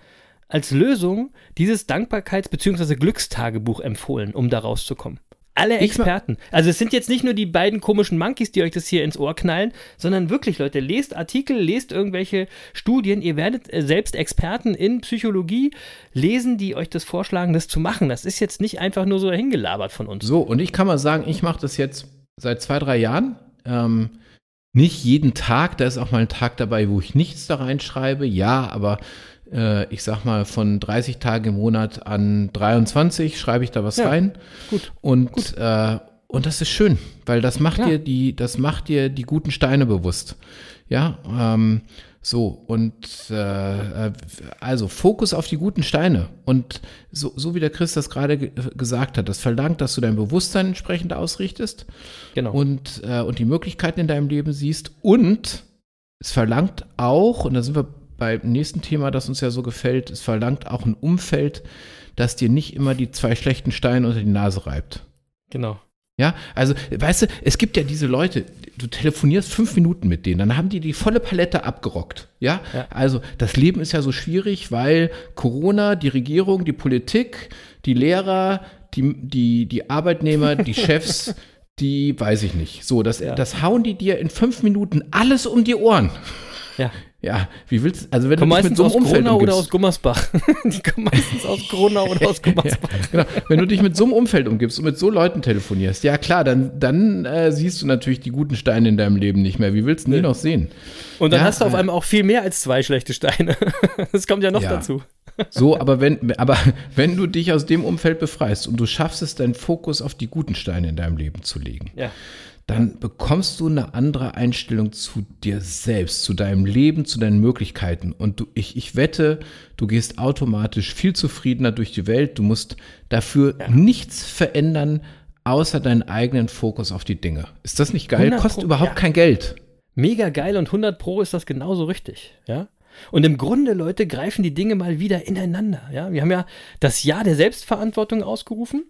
als Lösung dieses Dankbarkeits- bzw. Glückstagebuch empfohlen, um da rauszukommen. Alle Experten. Also es sind jetzt nicht nur die beiden komischen Monkeys, die euch das hier ins Ohr knallen, sondern wirklich, Leute, lest Artikel, lest irgendwelche Studien. Ihr werdet äh, selbst Experten in Psychologie lesen, die euch das vorschlagen, das zu machen. Das ist jetzt nicht einfach nur so hingelabert von uns. So, und ich kann mal sagen, ich mache das jetzt seit zwei, drei Jahren. Ähm, nicht jeden Tag, da ist auch mal ein Tag dabei, wo ich nichts da reinschreibe. Ja, aber ich sag mal, von 30 Tagen im Monat an 23 schreibe ich da was Ja, rein. gut, Und, Äh, und das ist schön, weil das macht Klar. dir die, das macht dir die guten Steine bewusst. Ja, ähm, so, und äh, äh, also Fokus auf die guten Steine. Und so, so wie der Chris das gerade ge gesagt hat, das verlangt, dass du dein Bewusstsein entsprechend ausrichtest Genau. und, äh, und die Möglichkeiten in deinem Leben siehst. Und es verlangt auch, und da sind wir beim nächsten Thema, das uns ja so gefällt, es verlangt auch ein Umfeld, das dir nicht immer die zwei schlechten Steine unter die Nase reibt. genau. Ja, also, weißt du, es gibt ja diese Leute, du telefonierst fünf Minuten mit denen, dann haben die die volle Palette abgerockt. Ja, Ja. also das Leben ist ja so schwierig, weil Corona, die Regierung, die Politik, die Lehrer, die, die, die Arbeitnehmer, die Chefs, die weiß ich nicht. So, das, Ja. das hauen die dir in fünf Minuten alles um die Ohren. Ja. Ja, wie willst du, also wenn Kommen du dich mit so einem aus Umfeld Gronau oder umgibst- aus Gummersbach. Die kommen meistens aus Gronau oder aus Gummersbach. Genau. Wenn du dich mit so einem Umfeld umgibst und mit so Leuten telefonierst, ja klar, dann, dann äh, siehst du natürlich die guten Steine in deinem Leben nicht mehr. Wie willst du die Nee. noch sehen? Und dann Ja, hast du auf einmal auch viel mehr als zwei schlechte Steine. Das kommt ja noch Ja. dazu. So, aber wenn, aber wenn du dich aus dem Umfeld befreist und du schaffst es, deinen Fokus auf die guten Steine in deinem Leben zu legen, Ja. Dann bekommst du eine andere Einstellung zu dir selbst, zu deinem Leben, zu deinen Möglichkeiten. Und du, ich, ich wette, du gehst automatisch viel zufriedener durch die Welt. Du musst dafür nichts verändern, außer deinen eigenen Fokus auf die Dinge. Ist das nicht geil? 100 Kostet überhaupt ja. kein Geld. Mega geil und 100 Pro ist das genauso richtig. Ja. Und im Grunde, Leute, greifen die Dinge mal wieder ineinander. Ja. Wir haben ja das Jahr der Selbstverantwortung ausgerufen.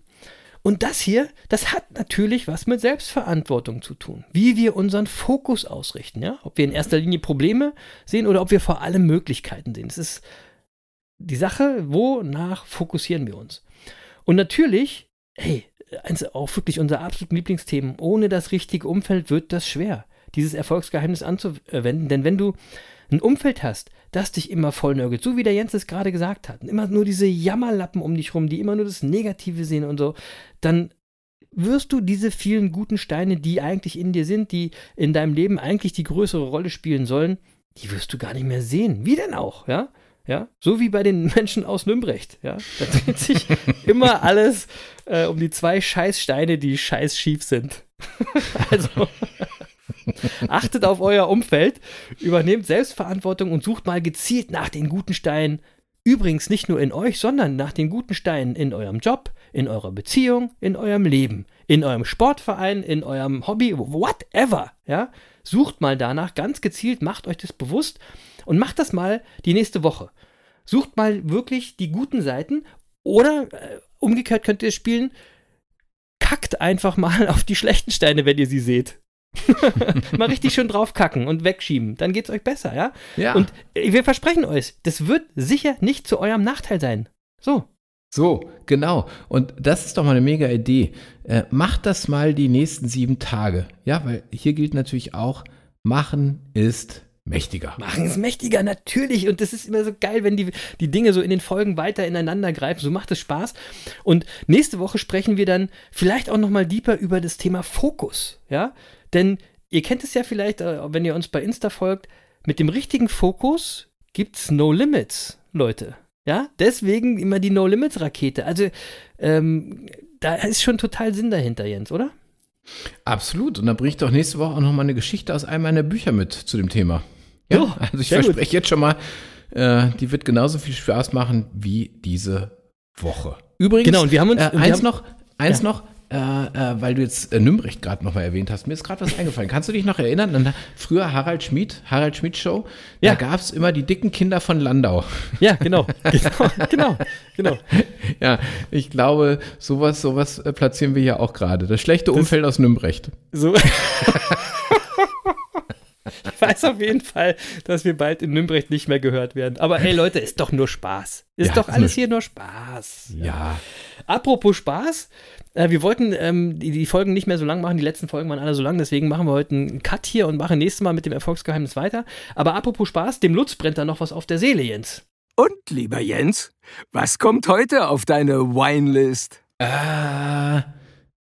Und das hier, das hat natürlich was mit Selbstverantwortung zu tun. Wie wir unseren Fokus ausrichten, ja. Ob wir in erster Linie Probleme sehen oder ob wir vor allem Möglichkeiten sehen. Das ist die Sache, wonach fokussieren wir uns. Und natürlich, hey, eins auch wirklich unser absoluten Lieblingsthemen. Ohne das richtige Umfeld wird das schwer, dieses Erfolgsgeheimnis anzuwenden. Denn wenn du ein Umfeld hast, das dich immer vollnörgelt, so wie der Jens es gerade gesagt hat, und immer nur diese Jammerlappen um dich rum, die immer nur das Negative sehen und so, dann wirst du diese vielen guten Steine, die eigentlich in dir sind, die in deinem Leben eigentlich die größere Rolle spielen sollen, die wirst du gar nicht mehr sehen. Wie denn auch, ja? Ja, so wie bei den Menschen aus Nümbrecht, ja. Da dreht sich immer alles äh, um die zwei Scheißsteine, die scheiß schief sind. also achtet auf euer Umfeld, übernehmt Selbstverantwortung und sucht mal gezielt nach den guten Steinen Übrigens nicht nur in euch, sondern nach den guten Steinen in eurem Job, in eurer Beziehung, in eurem Leben, in eurem Sportverein, in eurem Hobby, whatever. Ja? Sucht mal danach ganz gezielt, macht euch das bewusst und macht das mal die nächste Woche. Sucht mal wirklich die guten Seiten oder äh, umgekehrt könnt ihr spielen, kackt einfach mal auf die schlechten Steine, wenn ihr sie seht. mal richtig schön draufkacken und wegschieben. Dann geht's euch besser, ja? Ja. Und wir versprechen euch, das wird sicher nicht zu eurem Nachteil sein. So. So, genau. Und das ist doch mal eine mega Idee. Äh, macht das mal die nächsten sieben Tage. Ja, weil hier gilt natürlich auch, machen ist mächtiger. Machen es mächtiger, natürlich. Und das ist immer so geil, wenn die, die Dinge so in den Folgen weiter ineinander greifen. So macht es Spaß. Und nächste Woche sprechen wir dann vielleicht auch nochmal deeper über das Thema Fokus. Ja, denn ihr kennt es ja vielleicht, äh, wenn ihr uns bei Insta folgt, mit dem richtigen Fokus gibt's No Limits, Leute. Ja, deswegen immer die No Limits Rakete. Also, ähm, da ist schon total Sinn dahinter, Jens, oder? Absolut. Und dann bringe ich doch nächste Woche auch noch mal eine Geschichte aus einem meiner Bücher mit zu dem Thema. Ja, Oh, also ich sehr gut. verspreche jetzt schon mal, äh, die wird genauso viel Spaß machen wie diese Woche. Übrigens, Genau, und wir haben uns- äh, eins haben- noch, eins Ja. noch, äh, äh, weil du jetzt äh, Nümbrecht gerade noch mal erwähnt hast, mir ist gerade was eingefallen. Kannst du dich noch erinnern an früher Harald Schmid, Harald Schmid Show? Da Ja. gab es immer die dicken Kinder von Landau. Ja, genau. genau, genau, genau. ja, ich glaube, sowas, sowas äh, platzieren wir hier auch gerade. Das schlechte Umfeld aus Nümbrecht. So. ich weiß auf jeden Fall, dass wir bald in Nürnberg nicht mehr gehört werden. Aber hey Leute, ist doch nur Spaß. Ist Ja, doch alles nur- hier nur Spaß. Ja. Apropos Spaß, äh, wir wollten ähm, die, die Folgen nicht mehr so lang machen. Die letzten Folgen waren alle so lang, deswegen machen wir heute einen Cut hier und machen nächstes Mal mit dem Erfolgsgeheimnis weiter. Aber apropos Spaß, dem Lutz brennt da noch was auf der Seele, Jens. Und, lieber Jens, was kommt heute auf deine Winelist? Äh,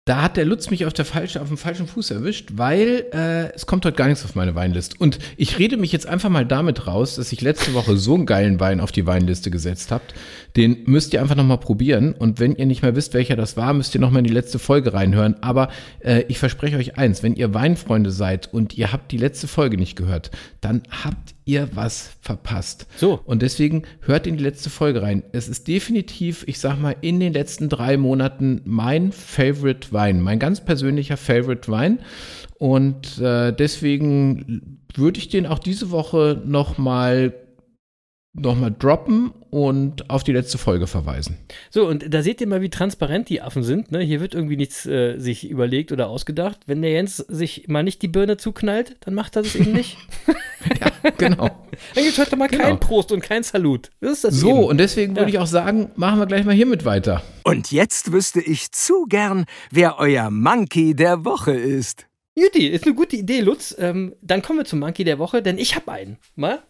da hat der Lutz mich auf, der falsche, auf dem falschen Fuß erwischt, weil äh, es kommt heute gar nichts auf meine Weinliste. Und ich rede mich jetzt einfach mal damit raus, dass ich letzte Woche so einen geilen Wein auf die Weinliste gesetzt habt. Den müsst ihr einfach nochmal probieren. Und wenn ihr nicht mehr wisst, welcher das war, müsst ihr nochmal in die letzte Folge reinhören. Aber äh, ich verspreche euch eins, wenn ihr Weinfreunde seid und ihr habt die letzte Folge nicht gehört, dann habt ihr was verpasst. So. Und deswegen hört in die letzte Folge rein. Es ist definitiv, ich sag mal, in den letzten drei Monaten mein Favorite Wein, mein ganz persönlicher Favorite Wein. Und äh, deswegen würde ich den auch diese Woche nochmal noch mal droppen und auf die letzte Folge verweisen. So, und da seht ihr mal, wie transparent die Affen sind. Ne? Hier wird irgendwie nichts äh, sich überlegt oder ausgedacht. Wenn der Jens sich mal nicht die Birne zuknallt, dann macht er das eben nicht. Ja, genau. Dann gibt es heute mal Genau. kein Prost und kein Salut. Das ist das So, eben. und deswegen würde Ja. ich auch sagen, machen wir gleich mal hiermit weiter. Und jetzt wüsste ich zu gern, wer euer Monkey der Woche ist. Juti, ist eine gute Idee, Lutz. Ähm, dann kommen wir zum Monkey der Woche, denn ich habe einen. Mal.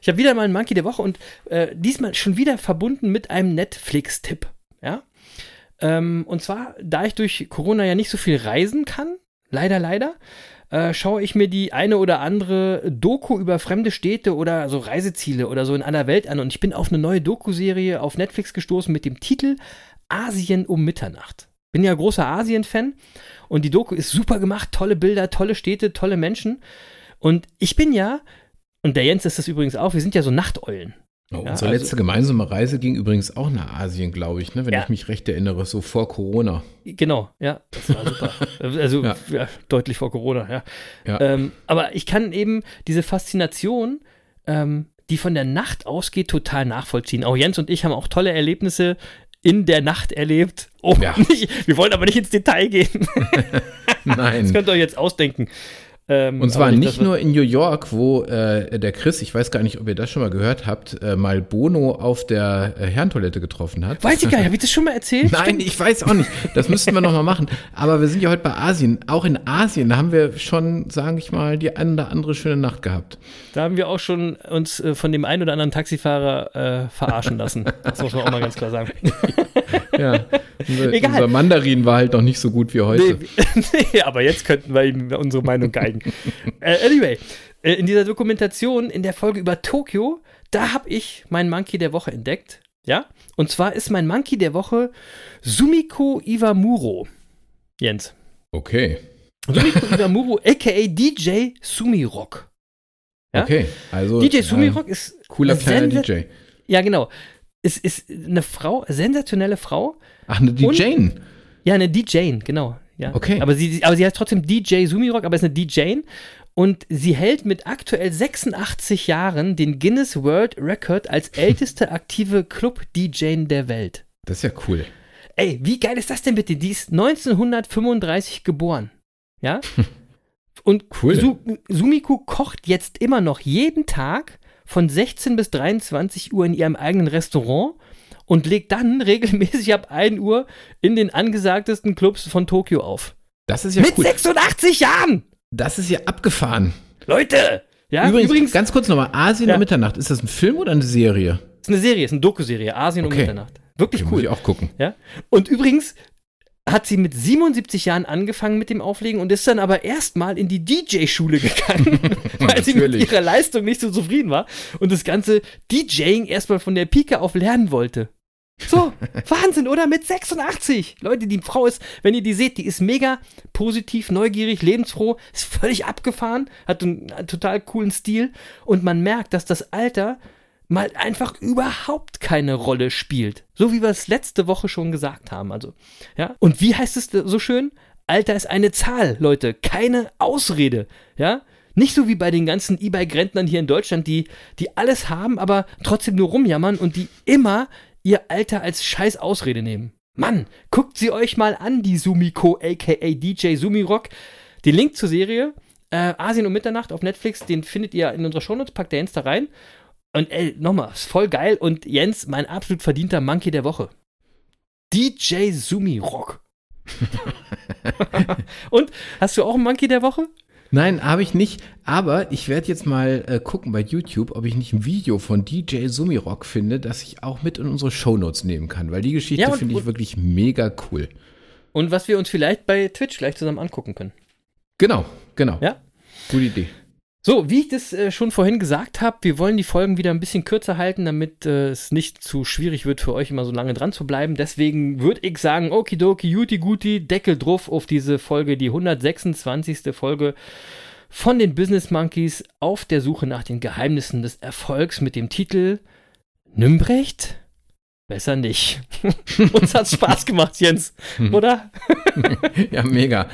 Ich habe wieder mal einen Monkey der Woche und äh, diesmal schon wieder verbunden mit einem Netflix-Tipp. Ja. Ähm, und zwar, da ich durch Corona ja nicht so viel reisen kann, leider, leider, äh, schaue ich mir die eine oder andere Doku über fremde Städte oder so Reiseziele oder so in aller Welt an. Und ich bin auf eine neue Doku-Serie auf Netflix gestoßen mit dem Titel Asien um Mitternacht. Bin ja großer Asien-Fan und die Doku ist super gemacht, tolle Bilder, tolle Städte, tolle Menschen. Und ich bin ja, und der Jens ist das übrigens auch, wir sind ja so Nachteulen. Oh, Ja, unsere also- letzte gemeinsame Reise ging übrigens auch nach Asien, glaube ich, ne? wenn Ja. ich mich recht erinnere, so vor Corona. Genau, ja, das war super. Also ja. Ja. deutlich vor Corona, ja. Ähm, aber ich kann eben diese Faszination, ähm, die von der Nacht ausgeht, total nachvollziehen. Auch Jens und ich haben auch tolle Erlebnisse in der Nacht erlebt. Oh, Ja. nicht, wir wollen aber nicht ins Detail gehen. Das Nein. könnt ihr euch jetzt ausdenken. Ähm, Und zwar nicht wir- nur in New York, wo äh, der Chris, ich weiß gar nicht, ob ihr das schon mal gehört habt, äh, mal Bono auf der äh, Herrentoilette getroffen hat. Weiß ich gar nicht, habe ich das schon mal erzählt? Nein, Stimmt. ich weiß auch nicht. Das müssten wir noch mal machen. Aber wir sind ja heute bei Asien. Auch in Asien haben wir schon, sage ich mal, die eine oder andere schöne Nacht gehabt. Da haben wir auch schon uns äh, von dem einen oder anderen Taxifahrer äh, verarschen lassen. Das muss man auch mal ganz klar sagen. Ja. Unser, Egal. unser Mandarin war halt noch nicht so gut wie heute. Nee, nee, aber jetzt könnten wir ihm unsere Meinung geigen. äh, anyway, äh, in dieser Dokumentation, in der Folge über Tokio, da habe ich meinen Monkey der Woche entdeckt. Ja? Und zwar ist mein Monkey der Woche Sumiko Iwamuro. Jens. Okay. Sumiko Iwamuro, aka DJ Sumirock. Ja? Okay. Also DJ äh, Sumirock ist cooler eine kleiner DJ. Ja, genau. Es ist eine Frau, sensationelle Frau. Ach, ne, Und- Jane. Ja, eine DJ, genau. Ja. Okay. Aber sie, aber sie heißt trotzdem DJ Sumirock, aber ist eine DJ. Und sie hält mit aktuell 86 Jahren den Guinness World Record als älteste aktive Club-DJ der Welt. Das ist ja cool. Ey, wie geil ist das denn bitte? Die ist 1935 geboren. Ja? Und Cool. Su Sumiko kocht jetzt immer noch jeden Tag von 16 bis 23 Uhr in ihrem eigenen Restaurant und legt dann regelmäßig ab 1 Uhr in den angesagtesten Clubs von Tokio auf. Das ist ja Mit cool. 86 Jahren! Das ist ja abgefahren. Leute! Ja, übrigens, übrigens, ganz kurz nochmal, Asien Ja. um Mitternacht. Ist das ein Film oder eine Serie? ist eine Serie, ist eine Doku-Serie, Asien um Okay. Mitternacht. Wirklich Okay, cool. Muss ich auch gucken. Ja? Und übrigens hat sie mit 77 Jahren angefangen mit dem Auflegen und ist dann aber erstmal in die DJ-Schule gegangen, weil sie mit ihrer Leistung nicht so zufrieden war und das ganze DJing erstmal von der Pike auf lernen wollte. So, Wahnsinn, oder? Mit 86. Leute, die Frau ist, wenn ihr die seht, die ist mega positiv, neugierig, lebensfroh, ist völlig abgefahren, hat einen, einen total coolen Stil und man merkt, dass das Alter mal einfach überhaupt keine Rolle spielt. So wie wir es letzte Woche schon gesagt haben. Also, ja. Und wie heißt es so schön? Alter ist eine Zahl, Leute, keine Ausrede. Ja. Nicht so wie bei den ganzen E-Bike-Rentnern hier in Deutschland, die, die alles haben, aber trotzdem nur rumjammern und die immer ihr Alter als scheiß Ausrede nehmen. Mann, guckt sie euch mal an, die Sumiko, aka DJ Sumirock. Den Link zur Serie, äh, Asien um Mitternacht auf Netflix, den findet ihr in unserer Shownotes, packt der Jens da rein. Und ey, nochmal, ist voll geil. Und Jens, mein absolut verdienter Monkey der Woche. DJ Sumirock. und, hast du auch einen Monkey der Woche? Nein, habe ich nicht. Aber ich werde jetzt mal äh, gucken bei YouTube, ob ich nicht ein Video von DJ Sumirock finde, das ich auch mit in unsere Shownotes nehmen kann. Weil die Geschichte Ja, finde ich wirklich mega cool. Und was wir uns vielleicht bei Twitch gleich zusammen angucken können. Genau, genau. Ja. Gute Idee. So, wie ich das äh, schon vorhin gesagt habe, wir wollen die Folgen wieder ein bisschen kürzer halten, damit äh, es nicht zu schwierig wird für euch immer so lange dran zu bleiben. Deswegen würde ich sagen, okidoki, juti guti, Deckel drauf auf diese Folge, die 126. Folge von den Business Monkeys auf der Suche nach den Geheimnissen des Erfolgs mit dem Titel Nümbrecht? Besser nicht. Uns hat's Spaß gemacht, Jens, oder? Ja, mega.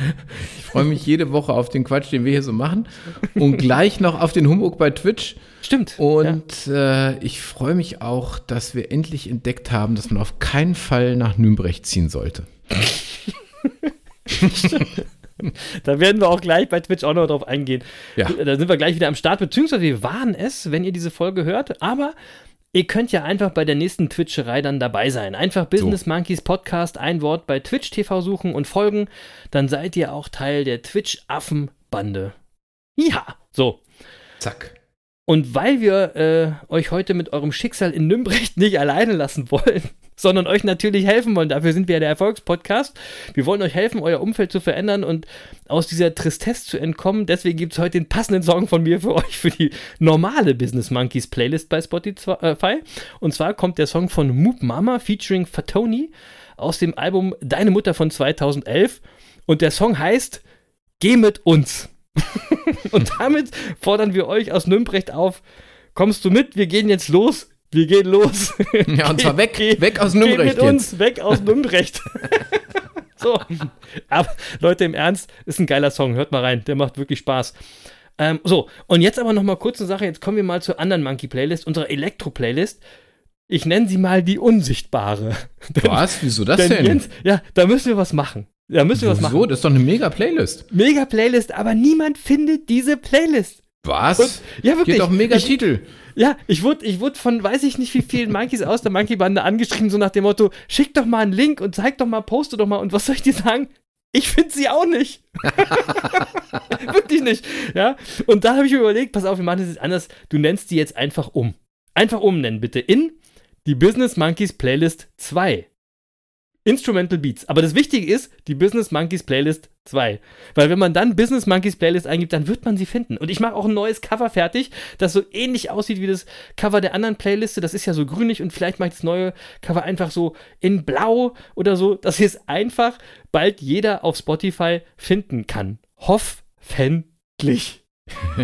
Ich freue mich jede Woche auf den Quatsch, den wir hier so machen. Und gleich noch auf den Humbug bei Twitch. Stimmt. ja. Und äh, ich freue mich auch, dass wir endlich entdeckt haben, dass man auf keinen Fall nach Nürnberg ziehen sollte. Da werden wir auch gleich bei Twitch auch noch drauf eingehen. Ja. Da sind wir gleich wieder am Start, beziehungsweise wir waren es, wenn ihr diese Folge hört, aber ihr könnt ja einfach bei der nächsten Twitcherei dann dabei sein. Einfach Business Monkeys Podcast, ein Wort bei Twitch TV suchen und folgen, dann seid ihr auch Teil der Twitch-Affen-Bande. Ja, so. Zack. Und weil wir äh, euch heute mit eurem Schicksal in Nümbrecht nicht alleine lassen wollen, sondern euch natürlich helfen wollen, dafür sind wir ja der Erfolgspodcast. Wir wollen euch helfen, euer Umfeld zu verändern und aus dieser Tristesse zu entkommen. Deswegen gibt es heute den passenden Song von mir für euch für die normale Business Monkeys Playlist bei Spotify. Und zwar kommt der Song von Moop Mama featuring Fatoni aus dem Album Deine Mutter von 2011. Und der Song heißt Geh mit uns. Und damit fordern wir euch aus Nürnberg auf, kommst du mit, wir gehen jetzt los, wir gehen los. Ja, und zwar weg, Geh- weg aus Geh Nürnberg mit jetzt. uns, weg aus Nürnberg. so, aber Leute, im Ernst, ist ein geiler Song, hört mal rein, der macht wirklich Spaß. Ähm, so, und jetzt aber noch mal kurz eine Sache, jetzt kommen wir mal zur anderen Monkey-Playlist, unserer Elektro-Playlist. Ich nenne sie mal die Unsichtbare. Was? Wieso das Denn denn? Jens, ja, da müssen wir was machen. Da müssen wir was machen. Wieso? Das ist doch eine mega Playlist. Mega Playlist, aber niemand findet diese Playlist. Was? Und- ja, wirklich. hat doch einen mega Titel. Ja, ich wurde, ich wurde von weiß ich nicht wie vielen Monkeys aus der Monkey-Bande angeschrieben, so nach dem Motto, schick doch mal einen Link und zeig doch mal, poste doch mal. Und was soll ich dir sagen? Ich finde sie auch nicht. Wirklich nicht. Ja. Und da habe ich mir überlegt, pass auf, wir machen das jetzt anders. Du nennst die jetzt einfach um. Einfach umnennen, bitte. In die Business Monkeys Playlist 2. Instrumental Beats. Aber das Wichtige ist, die Business Monkeys Playlist 2. Weil wenn man dann Business Monkeys Playlist eingibt, dann wird man sie finden. Und ich mache auch ein neues Cover fertig, das so ähnlich aussieht wie das Cover der anderen Playliste. Das ist ja so grünig und vielleicht mache ich das neue Cover einfach so in blau oder so, dass es einfach bald jeder auf Spotify finden kann. Hoffentlich.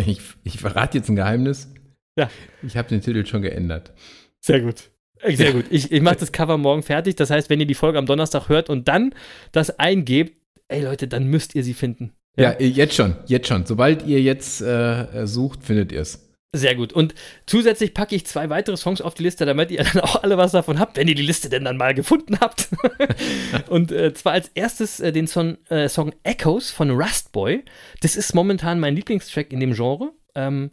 Ich, ich verrate jetzt ein Geheimnis. Ja. Ich habe den Titel schon geändert. Sehr gut. Sehr gut. Ich, ich mache das Cover morgen fertig. Das heißt, wenn ihr die Folge am Donnerstag hört und dann das eingebt, ey Leute, dann müsst ihr sie finden. Ja, ja jetzt schon, jetzt schon. Sobald ihr jetzt äh, sucht, findet ihr es. Sehr gut. Und zusätzlich packe ich zwei weitere Songs auf die Liste, damit ihr dann auch alle was davon habt, wenn ihr die Liste denn dann mal gefunden habt. und äh, zwar als erstes äh, den Song, äh, Song Echoes von Rustboy. Das ist momentan mein Lieblingstrack in dem Genre. Ähm,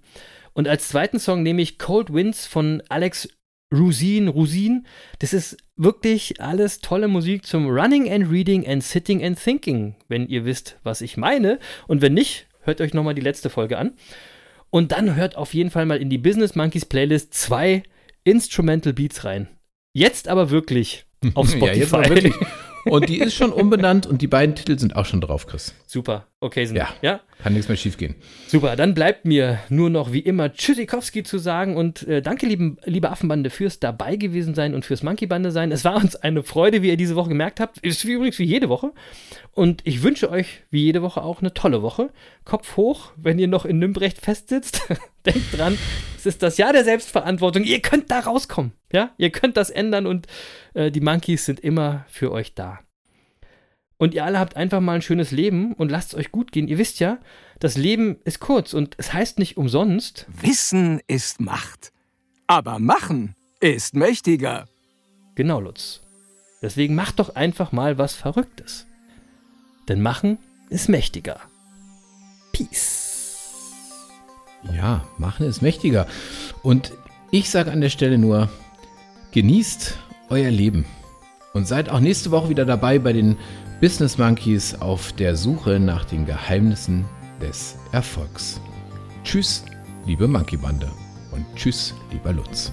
und als zweiten Song nehme ich Cold Winds von Alex Rusin, Rusin. Das ist wirklich alles tolle Musik zum Running and Reading and Sitting and Thinking, wenn ihr wisst, was ich meine. Und wenn nicht, hört euch nochmal die letzte Folge an. Und dann hört auf jeden Fall mal in die Business Monkeys Playlist zwei Instrumental Beats rein. Jetzt aber wirklich auf Spotify. ja, jetzt aber wirklich. Und die ist schon umbenannt und die beiden Titel sind auch schon drauf, Chris. Super, okay. Sind, ja, ja, kann nichts mehr schief gehen. Super, dann bleibt mir nur noch wie immer Tschüssikowski zu sagen und äh, danke, lieben, liebe Affenbande, fürs dabei gewesen sein und fürs Monkeybande sein. Es war uns eine Freude, wie ihr diese Woche gemerkt habt. Ist wie übrigens wie jede Woche. Und ich wünsche euch wie jede Woche auch eine tolle Woche. Kopf hoch, wenn ihr noch in Nümbrecht festsitzt. Denkt dran, es ist das Jahr der Selbstverantwortung. Ihr könnt da rauskommen. Ja, ihr könnt das ändern und äh, die Monkeys sind immer für euch da. Und ihr alle habt einfach mal ein schönes Leben und lasst es euch gut gehen. Ihr wisst ja, das Leben ist kurz und es heißt nicht umsonst. Wissen ist Macht. Aber machen ist mächtiger. Genau, Lutz. Deswegen macht doch einfach mal was Verrücktes. Denn machen ist mächtiger. Peace. Ja, machen ist mächtiger. Und ich sage an der Stelle nur, genießt euer Leben. Und seid auch nächste Woche wieder dabei bei den Business Monkeys auf der Suche nach den Geheimnissen des Erfolgs. Tschüss, liebe Monkey Bande und tschüss, lieber Lutz.